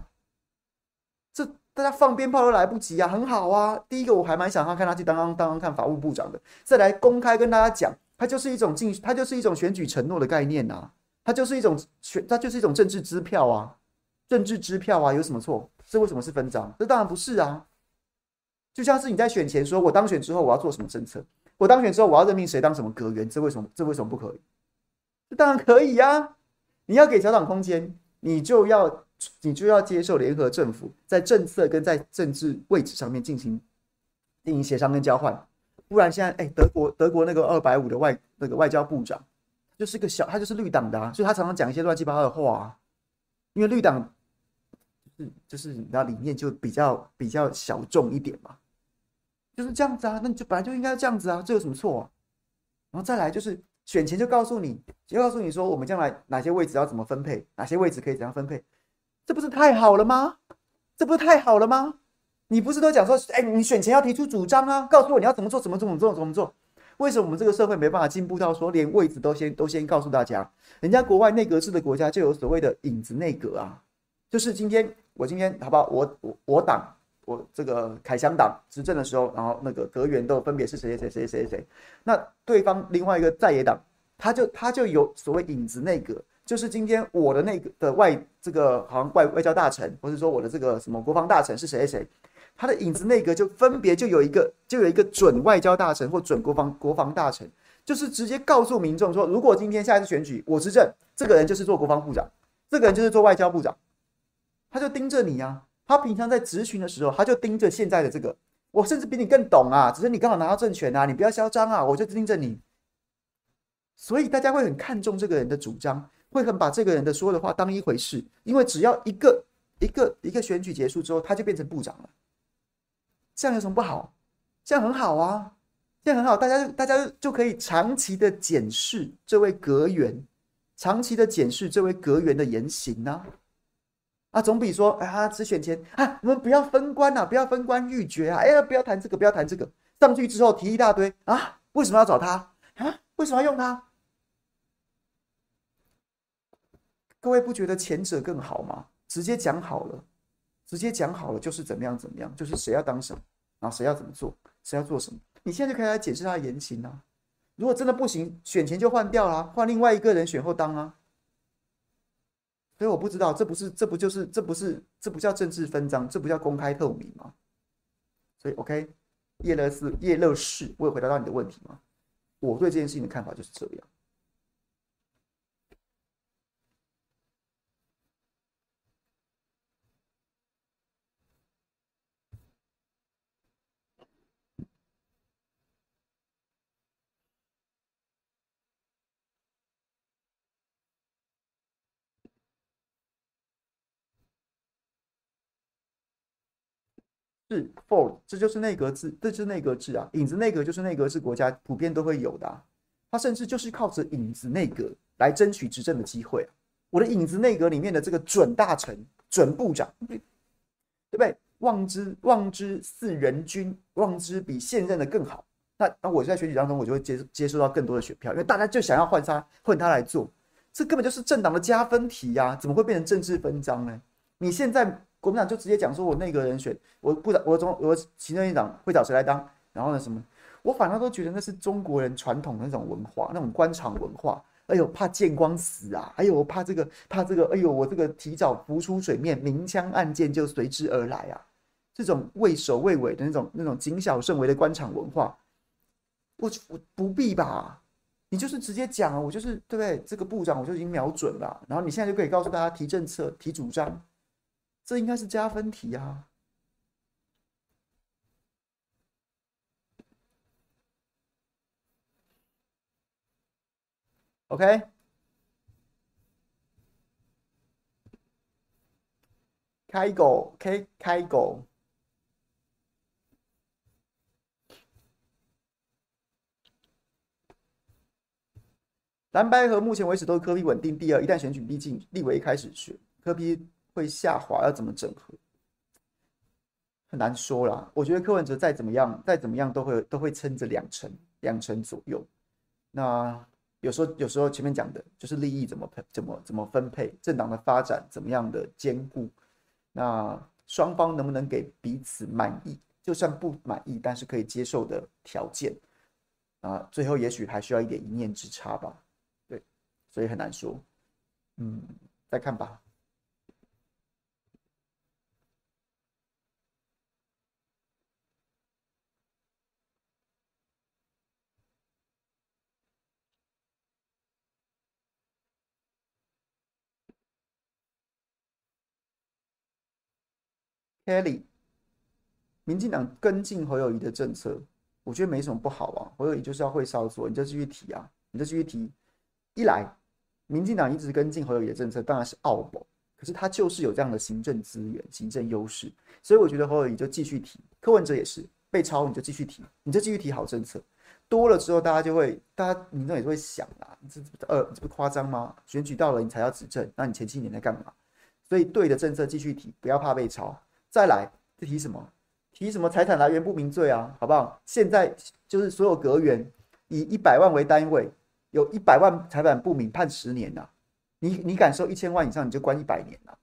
这大家放鞭炮都来不及啊，很好啊。第一个我还蛮想他看他去当当当当看法务部长的，再来公开跟大家讲，他就是一种竞，他就是一种选举承诺的概念呐，他就是一种选，他就是一种政治支票啊，政治支票啊，有什么错？这为什么是分赃？这当然不是啊，就像是你在选前说我当选之后我要做什么政策。我当选之后，我要任命谁当什么阁员？这为什么？这为什么不可以？这当然可以呀、啊！你要给小党空间，你就要你就要接受联合政府在政策跟在政治位置上面进行进行协商跟交换。不然现在，哎，德国德国那个二百五的外那个外交部长，就是个小，他就是绿党的啊，所以他常常讲一些乱七八糟的话啊。因为绿党就是就是你知道理念就比较比较小众一点嘛，就是这样子啊，那你就本来就应该这样子啊，这有什么错啊？然后再来就是选前就告诉你，就告诉你说我们将来哪些位置要怎么分配，哪些位置可以怎样分配，这不是太好了吗？这不是太好了吗？你不是都讲说，哎，你选前要提出主张啊，告诉我你要怎么做，怎么，怎么做，怎么做？为什么我们这个社会没办法进步到说连位置都先都先告诉大家？人家国外内阁制的国家就有所谓的影子内阁啊，就是今天我今天好不好？我我我党我这个凯翔党执政的时候，然后那个阁员都分别是谁谁谁谁谁谁，那对方另外一个在野党，他就他就有所谓影子内阁。就是今天我的那个的外这个好像外外交大臣，或者说我的这个什么国防大臣是谁谁谁，他的影子内阁就分别就有一个就有一个准外交大臣或准国防国防大臣，就是直接告诉民众说，如果今天下一次选举我执政，这个人就是做国防部长，这个人就是做外交部长，他就盯着你啊，他平常在质询的时候，他就盯着现在的这个，我甚至比你更懂啊，只是你刚好拿到政权啊，你不要嚣张啊，我就盯着你，所以大家会很看重这个人的主张。会很把这个人的说的话当一回事，因为只要一个一个一个选举结束之后，他就变成部长了。这样有什么不好？这样很好啊，这样很好，大家大家就可以长期的检视这位阁员，长期的检视这位阁员的言行呐。啊，总比说啊，只选钱啊，我们不要分官啊，不要分官欲绝啊，哎呀，不要谈这个，不要谈这个，上去之后提一大堆啊，为什么要找他啊？为什么要用他？各位不觉得前者更好吗？直接讲好了，直接讲好了就是怎么样怎么样，就是谁要当什么，然后谁要怎么做，谁要做什么。你现在就可以来解释他的言行啊。如果真的不行，选前就换掉了，换另外一个人选后当啊。所以我不知道，这不是，这不就是，这不是，这不叫政治分赃，这不叫公开透明吗？所以，OK，叶乐士，叶乐士，我有回答到你的问题吗？我对这件事情的看法就是这样。是 for，这就是内阁制，这就是内阁制啊。影子内阁就是内阁制国家普遍都会有的啊。他甚至就是靠着影子内阁来争取执政的机会啊。我的影子内阁里面的这个准大臣、准部长，对不对？望之望之似人君，望之比现任的更好。那那我在选举当中，我就会接接收到更多的选票，因为大家就想要换他换他来做，这根本就是政党的加分题呀，怎么会变成政治分赃呢？你现在。国民党就直接讲说，我内阁人选，我部长，我总，我行政院长会找谁来当？然后呢，什么？我反而都觉得那是中国人传统的那种文化，那种官场文化。哎呦，怕见光死啊！哎呦，我怕这个，怕这个。哎呦，我这个提早浮出水面，明枪暗箭就随之而来啊！这种畏首畏尾的那种、那种谨小慎微的官场文化，我我不必吧？你就是直接讲啊，我就是对不对？这个部长我就已经瞄准了，然后你现在就可以告诉大家提政策、提主张。这应该是加分题啊！OK，开狗，K 开狗。蓝白合目前为止都是科 P 稳定第二，一旦选举逼近，立委开始选科 P。会下滑，要怎么整合？很难说啦。我觉得柯文哲再怎么样，再怎么样都会都会撑着两成，两成左右。那有时候有时候前面讲的就是利益怎么配怎么怎么分配，政党的发展怎么样的兼顾，那双方能不能给彼此满意？就算不满意，但是可以接受的条件啊，最后也许还需要一点一念之差吧。对，所以很难说。嗯，再看吧。Kelly，民进党跟进侯友谊的政策，我觉得没什么不好啊。侯友谊就是要会操作，你就继续提啊，你就继续提。一来，民进党一直跟进侯友谊的政策，当然是奥谋，可是他就是有这样的行政资源、行政优势，所以我觉得侯友谊就继续提。柯文哲也是被抄，你就继续提，你就继续提好政策。多了之后，大家就会，大家民众也是会想啊，这呃这不夸张吗？选举到了，你才要执政，那你前七年在干嘛？所以对的政策继续提，不要怕被抄。再来，这提什么？提什么财产来源不明罪啊？好不好？现在就是所有阁员以一百万为单位，有一百万财产不明判十年呐、你你敢收一千万以上，你就关一百年呐、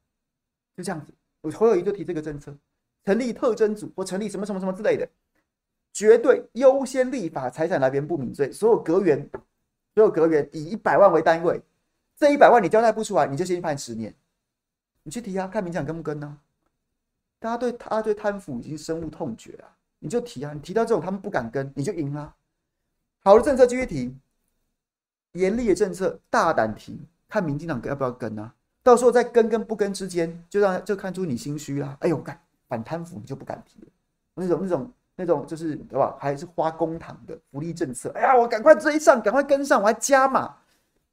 就这样子，我侯友谊就提这个政策，成立特侦组或成立什么什么什么之类的。绝对优先立法财产来源不明罪，所有阁员，所有阁员以一百万为单位，这一百万你交代不出来，你就先判十年。你去提啊，看民进党跟不跟呢？大家对他对贪腐已经深恶痛绝啊，你就提啊，你提到这种他们不敢跟，你就赢了。好的政策继续提，严厉的政策大胆提，看民进党要不要跟啊？到时候在跟跟不跟之间，就让就看出你心虚了。哎呦，干反贪腐你就不敢提了，那种那种。那种就是对吧？还是花公帑的福利政策。哎呀，我赶快追上，赶快跟上，我还加码。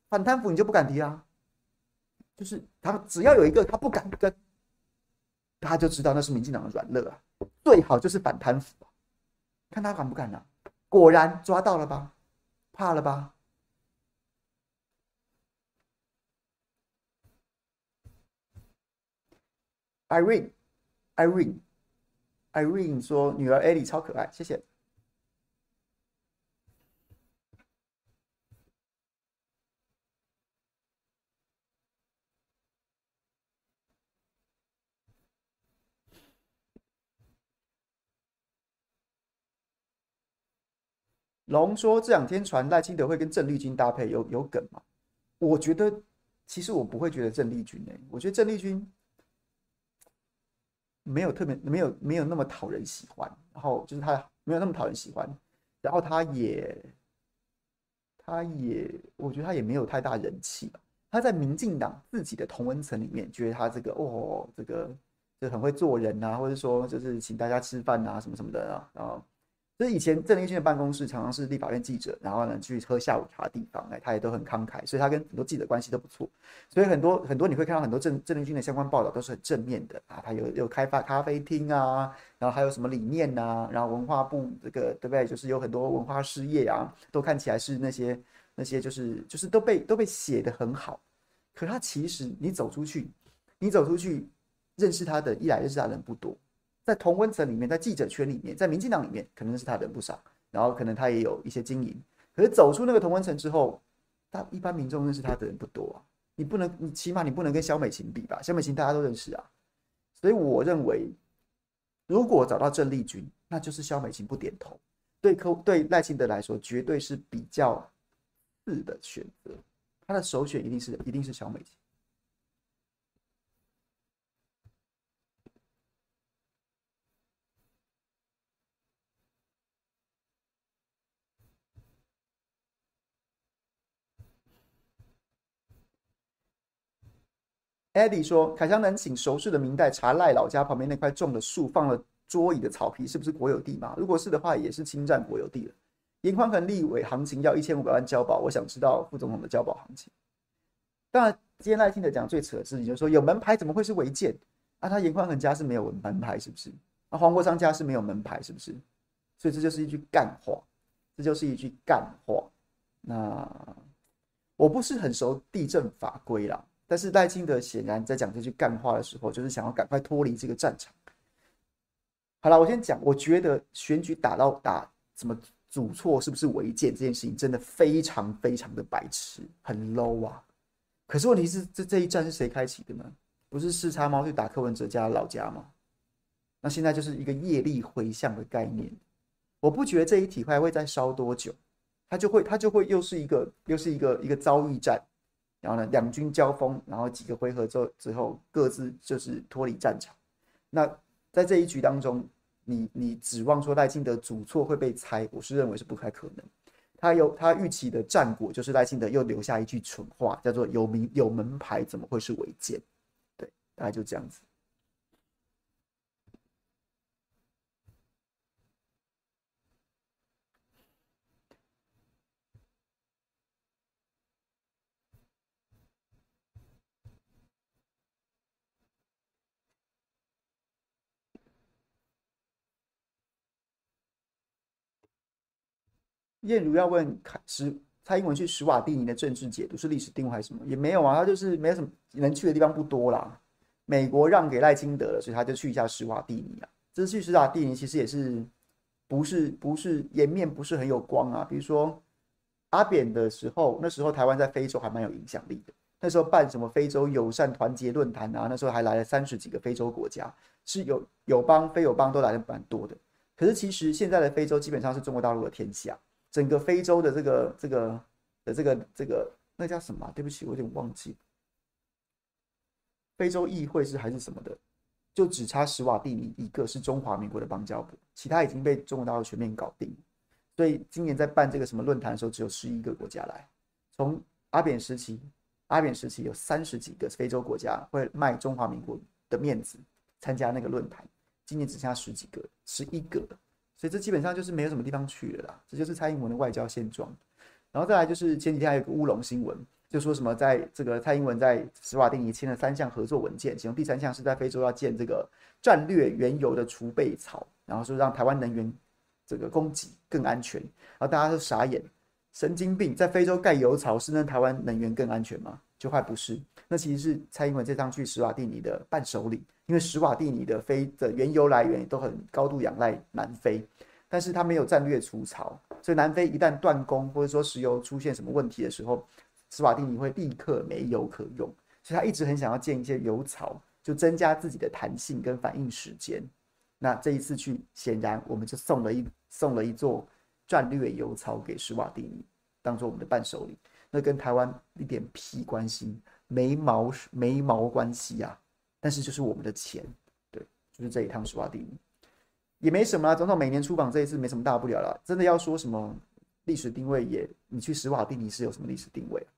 反贪腐你就不敢提啊？就是他只要有一个他不敢跟，他就知道那是民进党的软肋啊。最好就是反贪腐，看他敢不敢啊？果然抓到了吧？怕了吧？Irene，Irene。Irene 说：“女儿艾莉超可爱，谢谢。”龙说：“这两天传赖清德会跟郑丽君搭配，有有梗吗？”我觉得，其实我不会觉得郑丽君诶，我觉得郑丽君。没有特别没有没有那么讨人喜欢，然后就是他没有那么讨人喜欢，然后他也他也我觉得他也没有太大人气。他在民进党自己的同温层里面，觉得他这个哦这个就很会做人啊，或者说就是请大家吃饭啊什么什么的啊，然后。所以以前郑林俊的办公室常常是立法院记者，然后呢去喝下午茶的地方，哎，他也都很慷慨，所以他跟很多记者关系都不错。所以很多很多你会看到很多郑郑林俊的相关报道都是很正面的啊，他有有开发咖啡厅啊，然后还有什么理念啊，然后文化部这个对不对？就是有很多文化事业啊，都看起来是那些那些就是就是都被都被写得很好。可他其实你走出去，你走出去认识他的，一来认识他的人不多。在同温层里面，在记者圈里面，在民进党里面，可能是他人不少，然后可能他也有一些经营。可是走出那个同温层之后，他一般民众认识他的人不多啊。你不能，你起码你不能跟萧美琴比吧？萧美琴大家都认识啊。所以我认为，如果找到郑丽君，那就是萧美琴不点头。对柯对赖清德来说，绝对是比较次的选择。他的首选一定是一定是萧美琴。Eddie 说：“凯翔能请熟识的民代查赖老家旁边那块种的树放了桌椅的草皮是不是国有地吗？如果是的话，也是侵占国有地了。”颜宽恒立委行情要一千五百万交保，我想知道副总统的交保行情。当然，今天赖清德讲最扯的事情就是说有门牌怎么会是违建？啊，他严宽恒家是没有门牌是不是？啊，黄国昌家是没有门牌是不是？所以这就是一句干话，这就是一句干话。那我不是很熟地政法规啦。但是赖清德显然在讲这句干话的时候，就是想要赶快脱离这个战场。好了，我先讲，我觉得选举打到打什么组错是不是违建这件事情，真的非常非常的白痴，很 low 啊。可是问题是，这这一战是谁开启的呢？不是四叉猫去打柯文哲家老家吗？那现在就是一个业力回向的概念。我不觉得这一体块会再烧多久，它就会它就会又是一个又是一个一个遭遇战。然后呢，两军交锋，然后几个回合之后，之后各自就是脱离战场。那在这一局当中，你你指望说赖清德主错会被猜，我是认为是不太可能。他有他预期的战果，就是赖清德又留下一句蠢话，叫做“有名有门牌怎么会是违建？”对，大概就这样子。燕如要问史蔡英文去史瓦蒂尼的政治解读是历史定位还是什么？也没有啊，他就是没有什么能去的地方不多啦。美国让给赖清德了，所以他就去一下史瓦蒂尼啊。这次去史瓦蒂尼其实也是不是不是颜面不是很有光啊。比如说阿扁的时候，那时候台湾在非洲还蛮有影响力的。那时候办什么非洲友善团结论坛啊，那时候还来了三十几个非洲国家，是有友邦非友邦都来的蛮多的。可是其实现在的非洲基本上是中国大陆的天下，整个非洲的这个这个的这个这个那叫什么？对不起，我有点忘记。非洲议会是还是什么的，就只差史瓦蒂尼一个是中华民国的邦交国，其他已经被中国大陆全面搞定。所以今年在办这个什么论坛的时候，只有十一个国家来，从阿扁时期。阿扁时期有三十几个非洲国家会卖中华民国的面子参加那个论坛，今年只剩下十几个，十一个，所以这基本上就是没有什么地方去了啦。这就是蔡英文的外交现状。然后再来就是前几天还有个乌龙新闻，就说什么在这个蔡英文在史瓦帝尼签了三项合作文件，其中第三项是在非洲要建这个战略原油的储备槽，然后说让台湾能源这个供给更安全，然后大家都傻眼。神经病，在非洲盖油槽是让台湾能源更安全吗？就快不是。那其实是蔡英文这趟去史瓦蒂尼的伴手礼，因为史瓦蒂尼的非的原油来源都很高度仰赖南非，但是他没有战略储槽，所以南非一旦断供或者说石油出现什么问题的时候，史瓦蒂尼会立刻没油可用，所以他一直很想要建一些油槽，就增加自己的弹性跟反应时间。那这一次去，显然我们就送了一送了一座。战略油槽给史瓦蒂尼当做我们的伴手礼，那跟台湾一点屁关系，没毛没毛关系呀、啊。但是就是我们的钱，对，就是这一趟史瓦蒂尼也没什么啊。总统每年出访这一次没什么大不了了。真的要说什么历史定位也，你去史瓦蒂尼是有什么历史定位啊？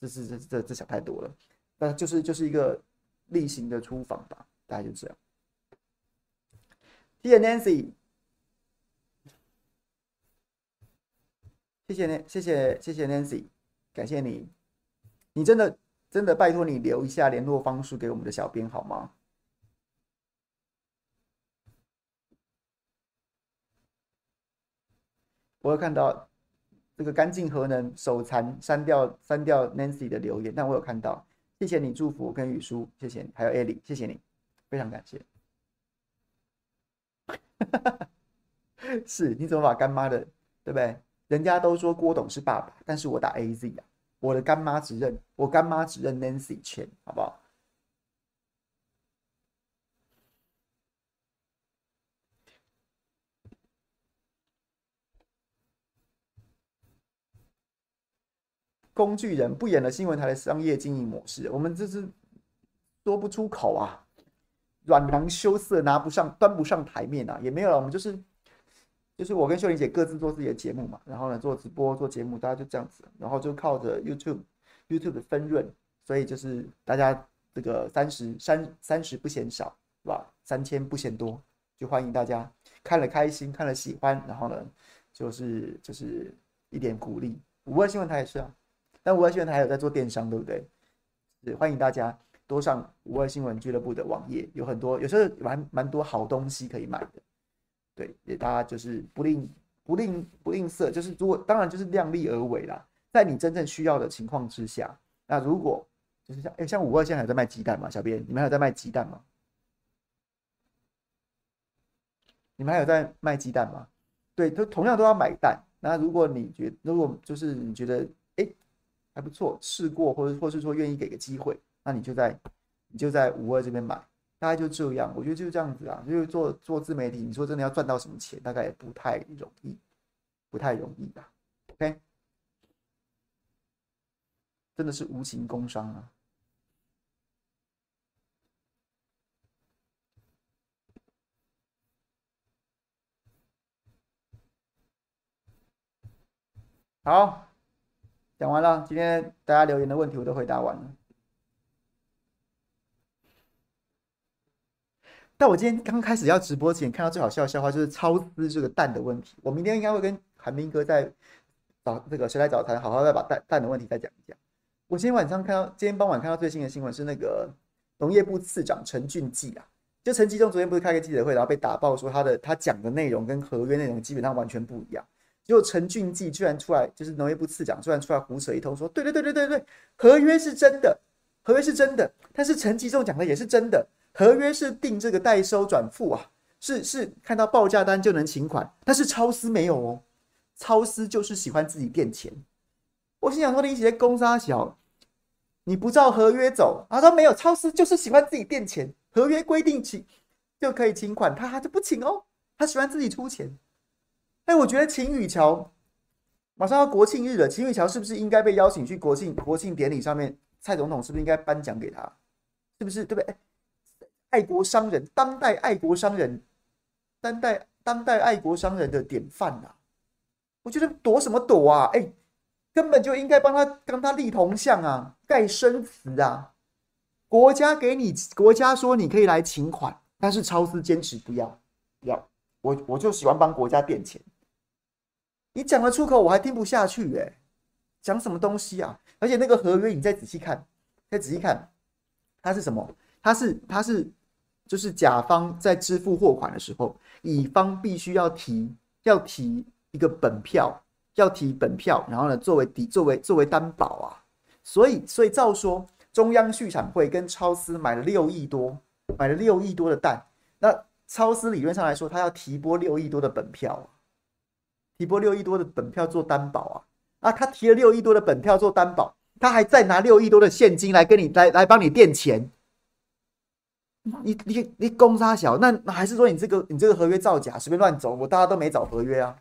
这是这这这想太多了。那就是就是一个例行的出访吧，大概就这样。谢谢 Nancy。谢谢，谢谢谢谢 Nancy，感谢你，你真的真的拜托你留一下联络方式给我们的小编好吗？我有看到这个干净核能手残删掉删掉 Nancy 的留言，但我有看到，谢谢你祝福跟雨叔，谢谢你，还有 Ellie，谢谢你，非常感谢。<laughs> 是，你怎么把干妈的，对不对？人家都说郭董是爸爸，但是我打 AZ 啊，我的干妈只认我干妈只认 Nancy 签，好不好？工具人不演了新闻台的商业经营模式，我们这是说不出口啊，软囊羞涩，拿不上端不上台面啊，也没有了，我们就是。就是我跟秀玲姐各自做自己的节目嘛，然后呢做直播做节目，大家就这样子，然后就靠着 YouTube YouTube 的分润，所以就是大家这个三十三三十不嫌少，是吧？三千不嫌多，就欢迎大家看了开心，看了喜欢，然后呢就是就是一点鼓励。五二新闻台也是啊，但五二新闻台还有在做电商，对不对？是欢迎大家多上五二新闻俱乐部的网页，有很多有时候蛮蛮多好东西可以买的。对，也大家就是不吝不吝不吝啬，就是如果当然就是量力而为啦，在你真正需要的情况之下，那如果就是像哎像五二现在还在卖鸡蛋吗？小编，你们还有在卖鸡蛋吗？你们还有在卖鸡蛋吗？对，都同样都要买蛋。那如果你觉得如果就是你觉得哎还不错，试过或者或是说愿意给个机会，那你就在你就在五二这边买。大概就这样，我觉得就是这样子啊。就是做做自媒体，你说真的要赚到什么钱，大概也不太容易，不太容易吧。OK，真的是无形工伤啊。好，讲完了，今天大家留言的问题我都回答完了。但我今天刚开始要直播前，看到最好笑的笑话就是超丝这个蛋的问题。我明天应该会跟韩明哥在早那个谁来早餐，好好再把蛋蛋的问题再讲一讲。我今天晚上看到，今天傍晚看到最新的新闻是那个农业部次长陈俊记啊，就陈吉仲昨天不是开个记者会，然后被打爆说他的他讲的内容跟合约内容基本上完全不一样。结果陈俊记居然出来，就是农业部次长，居然出来胡扯一通，说对对对对对对，合约是真的，合约是真的，但是陈吉仲讲的也是真的，合约是定这个代收转付啊，是是看到报价单就能请款，但是超司没有哦，超司就是喜欢自己垫钱。我心想说，你一些公杀小，你不照合约走，他说没有，超司就是喜欢自己垫钱，合约规定请就可以请款，他他就不请哦，他喜欢自己出钱。哎，我觉得秦宇桥马上要国庆日了，秦宇桥是不是应该被邀请去国庆国庆典礼上面？蔡总统是不是应该颁奖给他？是不是对不对？爱国商人，当代爱国商人，当代当代爱国商人的典范呐！我觉得躲什么躲啊？哎，根本就应该帮他帮他立铜像啊，盖生祠啊！国家给你，国家说你可以来请款，但是超市坚持不要，要我我就喜欢帮国家垫钱。你讲了出口，我还听不下去哎、欸！讲什么东西啊？而且那个合约，你再仔细看，再仔细看，它是什么？它是它是就是甲方在支付货款的时候，乙方必须要提要提一个本票，要提本票，然后呢作为抵作为作为担保啊。所以所以照说，中央畜产会跟超丝买了六亿多，买了六亿多的蛋，那超丝理论上来说，他要提拨六亿多的本票。提拨六亿多的本票做担保啊啊！他提了六亿多的本票做担保，他还再拿六亿多的现金来跟你来来帮你垫钱。你你你公杀小，那那还是说你这个你这个合约造假，随便乱走？我大家都没找合约啊，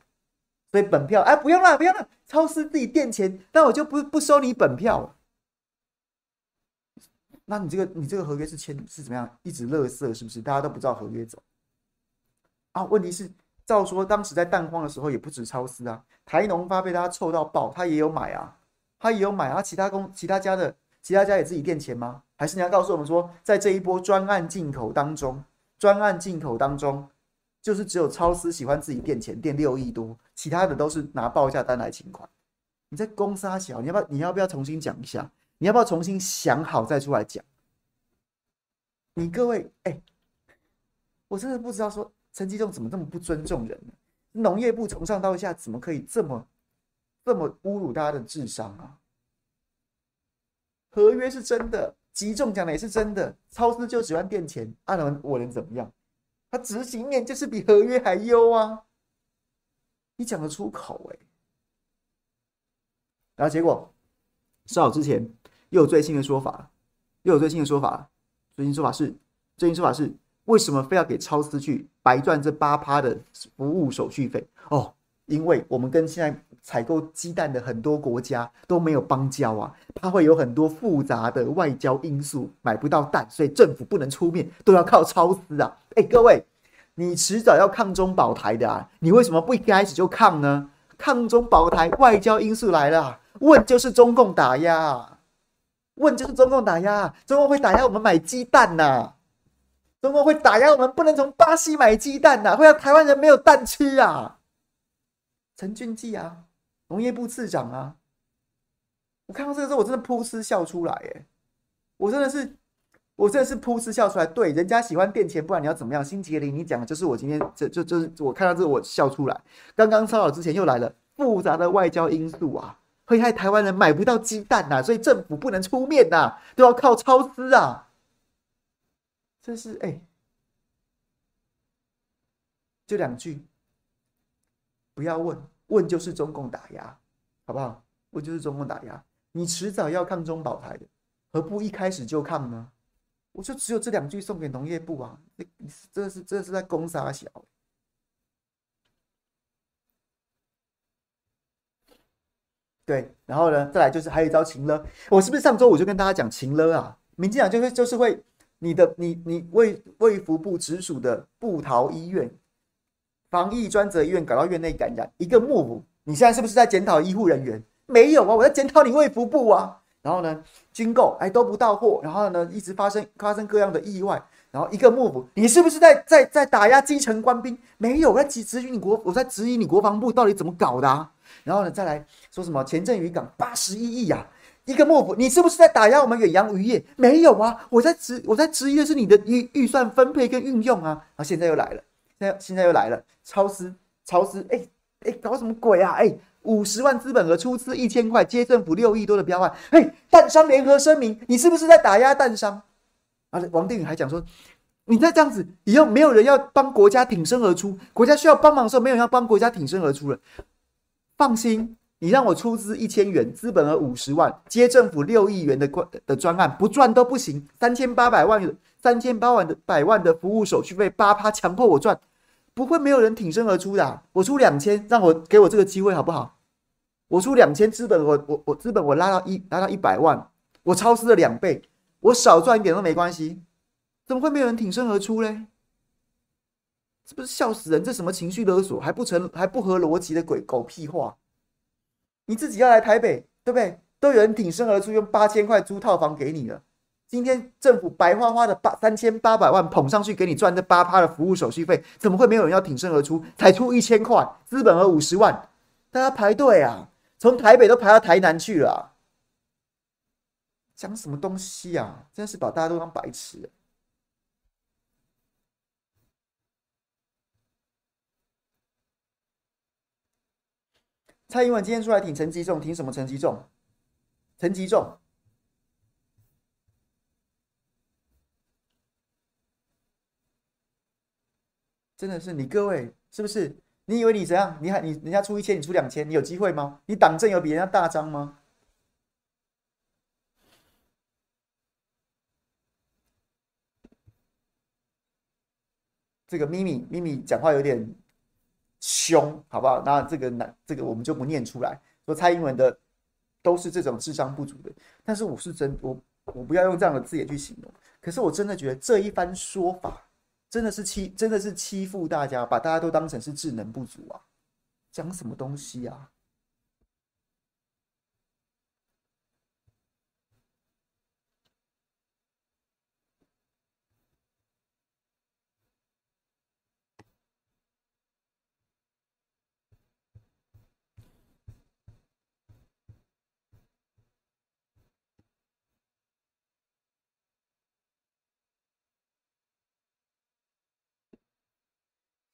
所以本票哎不用了不用了，超市自己垫钱，那我就不不收你本票。那你这个你这个合约是签是怎么样？一直乐色是不是？大家都不照合约走啊？问题是。照说，当时在蛋荒的时候也不止超市啊，台农发被他臭到爆，他也有买啊，他也有买啊。其他公其他家的其他家也自己垫钱吗？还是你要告诉我们说，在这一波专案进口当中，专案进口当中，就是只有超丝喜欢自己垫钱，垫六亿多，其他的都是拿报价单来请款。你在公杀小，你要不要你要不要重新讲一下？你要不要重新想好再出来讲？你各位，哎、我真的不知道说。陈吉仲怎么这么不尊重人呢？农业部从上到下怎么可以这么这么侮辱大家的智商啊？合约是真的，集中讲的也是真的，超丝就喜欢垫钱，阿、能我能怎么样？他执行面就是比合约还优啊！你讲得出口哎、然后结果稍早之前又有最新的说法，又有最新的说法，最新说法是最新说法是。为什么非要给超丝去白赚这八趴的服务手续费？哦，因为我们跟现在采购鸡蛋的很多国家都没有邦交啊，它会有很多复杂的外交因素，买不到蛋，所以政府不能出面，都要靠超市啊！哎，各位，你迟早要抗中保台的啊，你为什么不一开始就抗呢？抗中保台，外交因素来了，问就是中共打压，问就是中共打压，中共会打压我们买鸡蛋呐、啊。中国会打压我们，不能从巴西买鸡蛋呐、啊，会让台湾人没有蛋吃啊！陈俊记啊，农业部次长啊，我看到这个时候，我真的噗嗤笑出来，哎，我真的是，我真的是噗嗤笑出来。对，人家喜欢垫钱，不然你要怎么样？辛杰林，你讲的就是我今天这就就是我看到这个，我笑出来。刚刚骚扰之前又来了复杂的外交因素啊，会害台湾人买不到鸡蛋呐、啊，所以政府不能出面呐、啊，都要靠超丝啊。这是哎、就两句，不要问，问就是中共打压，好不好？问就是中共打压，你迟早要抗中保台的，何不一开始就抗呢？我就只有这两句送给农业部啊，你这是这是在攻杀小。对，然后呢，再来就是还有一招情勒，我是不是上周我就跟大家讲情勒啊？民进党就是就是会。你的你你卫卫福部直属的布桃医院防疫专责医院搞到院内感染，一个幕府，你现在是不是在检讨医护人员？没有啊，我在检讨你卫福部啊。然后呢，军购哎都不到货，然后呢一直发生发生各样的意外，然后一个幕府，你是不是在在在打压基层官兵？没有，我在质疑你国，我在质疑你国防部到底怎么搞的啊？然后呢再来说什么前镇渔港八十一亿呀？一个幕府，你是不是在打压我们远洋渔业？没有啊，我在质我在质疑的是你的预预算分配跟运用啊。然后现在又来了，现在现在又来了，超丝超丝，哎，哎，搞什么鬼啊？哎，五十万资本额出资一千块，接政府六亿多的标案。嘿，蛋商联合声明，你是不是在打压蛋商？啊，王定宇还讲说，你再这样子，以后没有人要帮国家挺身而出，国家需要帮忙的时候，没有人要帮国家挺身而出了。放心，你让我出资一千元，资本额五十万，接政府六亿元的关的专案，不赚都不行。三千八百万，三千八万的百万的服务手续费，八趴强迫我赚。不会没有人挺身而出的，我出两千，让我给我这个机会好不好？我出两千资本，我我我资本我拉到一拉到一百万，我超支了两倍，我少赚一点都没关系，怎么会没有人挺身而出嘞？这不是笑死人？这什么情绪勒索？还不成还不合逻辑的鬼狗屁话？你自己要来台北，对不对？都有人挺身而出，用八千块租套房给你了。今天政府白花花的八三千八百万捧上去给你赚这八趴的服务手续费，怎么会没有人要挺身而出？才出一千块，资本额五十万，大家排队啊，从台北都排到台南去了啊。讲什么东西啊？真是把大家都当白痴。蔡英文今天出来挺陈吉仲，挺什么陈吉仲？陈吉仲。真的是你各位是不是？你以为你怎样？你还你人家出一千，你出两千，你有机会吗？你党政有比人家大张吗？这个咪咪咪咪讲话有点凶，好不好？那这个男这个我们就不念出来。说蔡英文的都是这种智商不足的，但是我是真我我不要用这样的字眼去形容。可是我真的觉得这一番说法。真的是欺，真的是欺负大家，把大家都当成是智能不足啊！讲什么东西啊？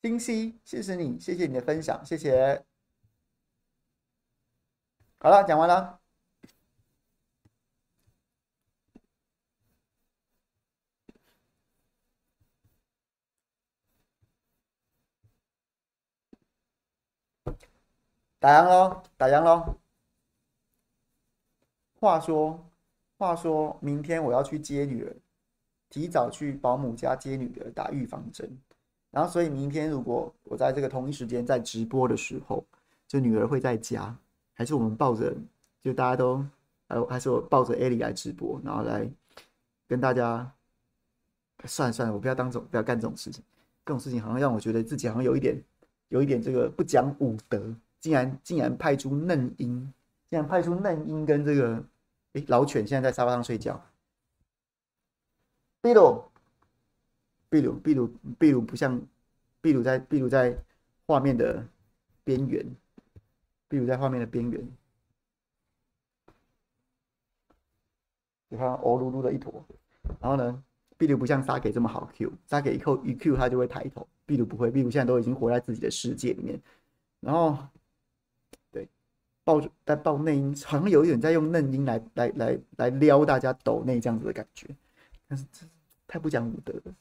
丁西，谢谢你，谢谢你的分享，谢谢。好了，讲完了。打烊喽，打烊喽。话说，话说明天我要去接女儿，提早去保姆家接女儿打预防针。然后，所以明天如果我在这个同一时间在直播的时候，就女儿会在家，还是我们抱着，就大家都，呃，还是我抱着艾莉来直播，然后来跟大家，算了算了，我不要当这种，不要干这种事情，这种事情好像让我觉得自己好像有一点，有一点这个不讲武德，竟然竟然派出嫩婴，竟然派出嫩婴跟这个，诶，老犬现在在沙发上睡觉，比如。秘鲁，秘鲁，秘鲁不像，秘鲁在秘鲁在画面的边缘，秘鲁在画面的边缘，你看，哦噜噜的一坨。然后呢，壁炉不像沙给这么好 Q，沙给一扣一 Q 他就会抬头，壁炉不会，壁炉现在都已经活在自己的世界里面。然后，对，抱着在抱内音，好像有一点在用嫩音来来来来撩大家抖内这样子的感觉，但是这太不讲武德了。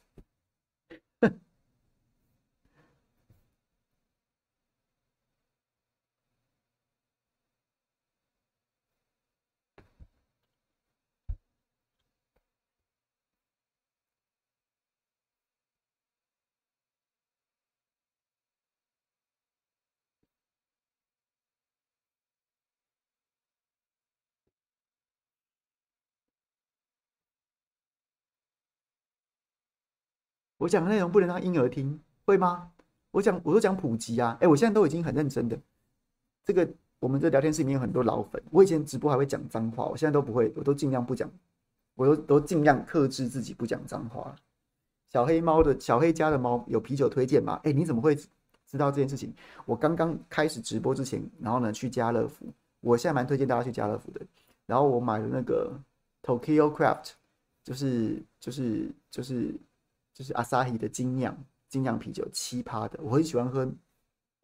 我讲的内容不能让婴儿听，会吗？我讲，我都讲普及啊！哎，我现在都已经很认真的。这个我们这聊天室里面有很多老粉，我以前直播还会讲脏话，我现在都不会，我都尽量不讲，我都都尽量克制自己不讲脏话。小黑猫的小黑家的猫有啤酒推荐吗？哎，你怎么会知道这件事情？我刚刚开始直播之前，然后呢去家乐福，我现在蛮推荐大家去家乐福的。然后我买了那个 Tokyo Craft，就是就是就是。就是 Asahi 的精酿精酿啤酒，七趴的，我很喜欢喝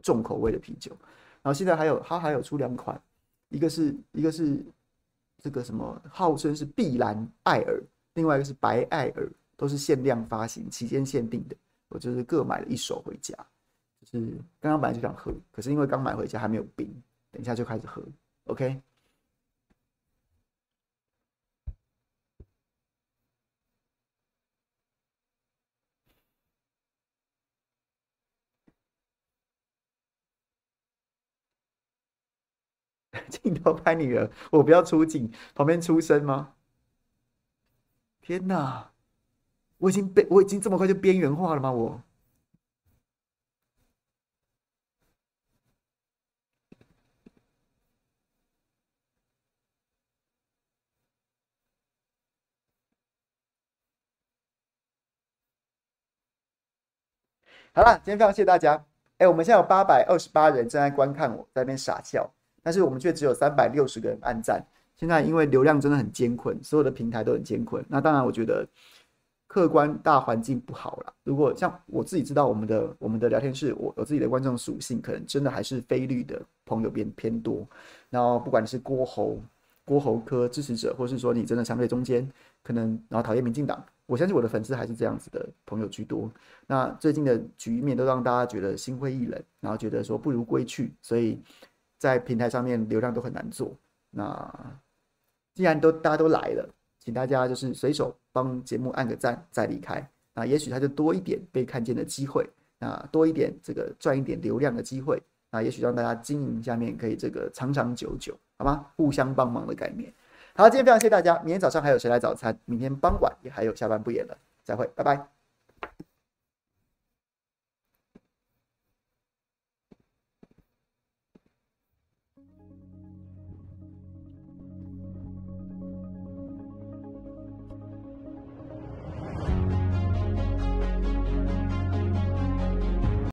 重口味的啤酒。然后现在还有它还有出两款，一个是一个是这个什么号称是碧蓝艾尔，另外一个是白艾尔，都是限量发行、期间限定的。我就是各买了一手回家，就是刚刚本来就想喝，可是因为刚买回家还没有冰，等一下就开始喝。OK。镜头拍女儿，我不要出镜，旁边出声吗？天哪，我已经被我已经这么快就边缘化了吗？我好了，今天非常谢谢大家。哎，我们现在有八百二十八人正在观看，我在那边傻笑。但是我们却只有三百六十个人按赞。现在因为流量真的很艰困，所有的平台都很艰困。那当然，我觉得客观大环境不好了。如果像我自己知道，我们的我们的聊天室，我有自己的观众属性，可能真的还是非绿的朋友偏偏多。然后不管你是郭侯郭侯科支持者，或是说你真的相对中间，可能然后讨厌民进党，我相信我的粉丝还是这样子的朋友居多。那最近的局面都让大家觉得心灰意冷，然后觉得说不如归去，所以。在平台上面流量都很难做，那既然都大家都来了，请大家就是随手帮节目按个赞再离开，那也许他就多一点被看见的机会，那多一点这个赚一点流量的机会，那也许让大家经营下面可以这个长长久久，好吗？互相帮忙的概念。好，今天非常谢谢大家，明天早上还有谁来早餐？明天傍晚也还有下班不演了，再会，拜拜。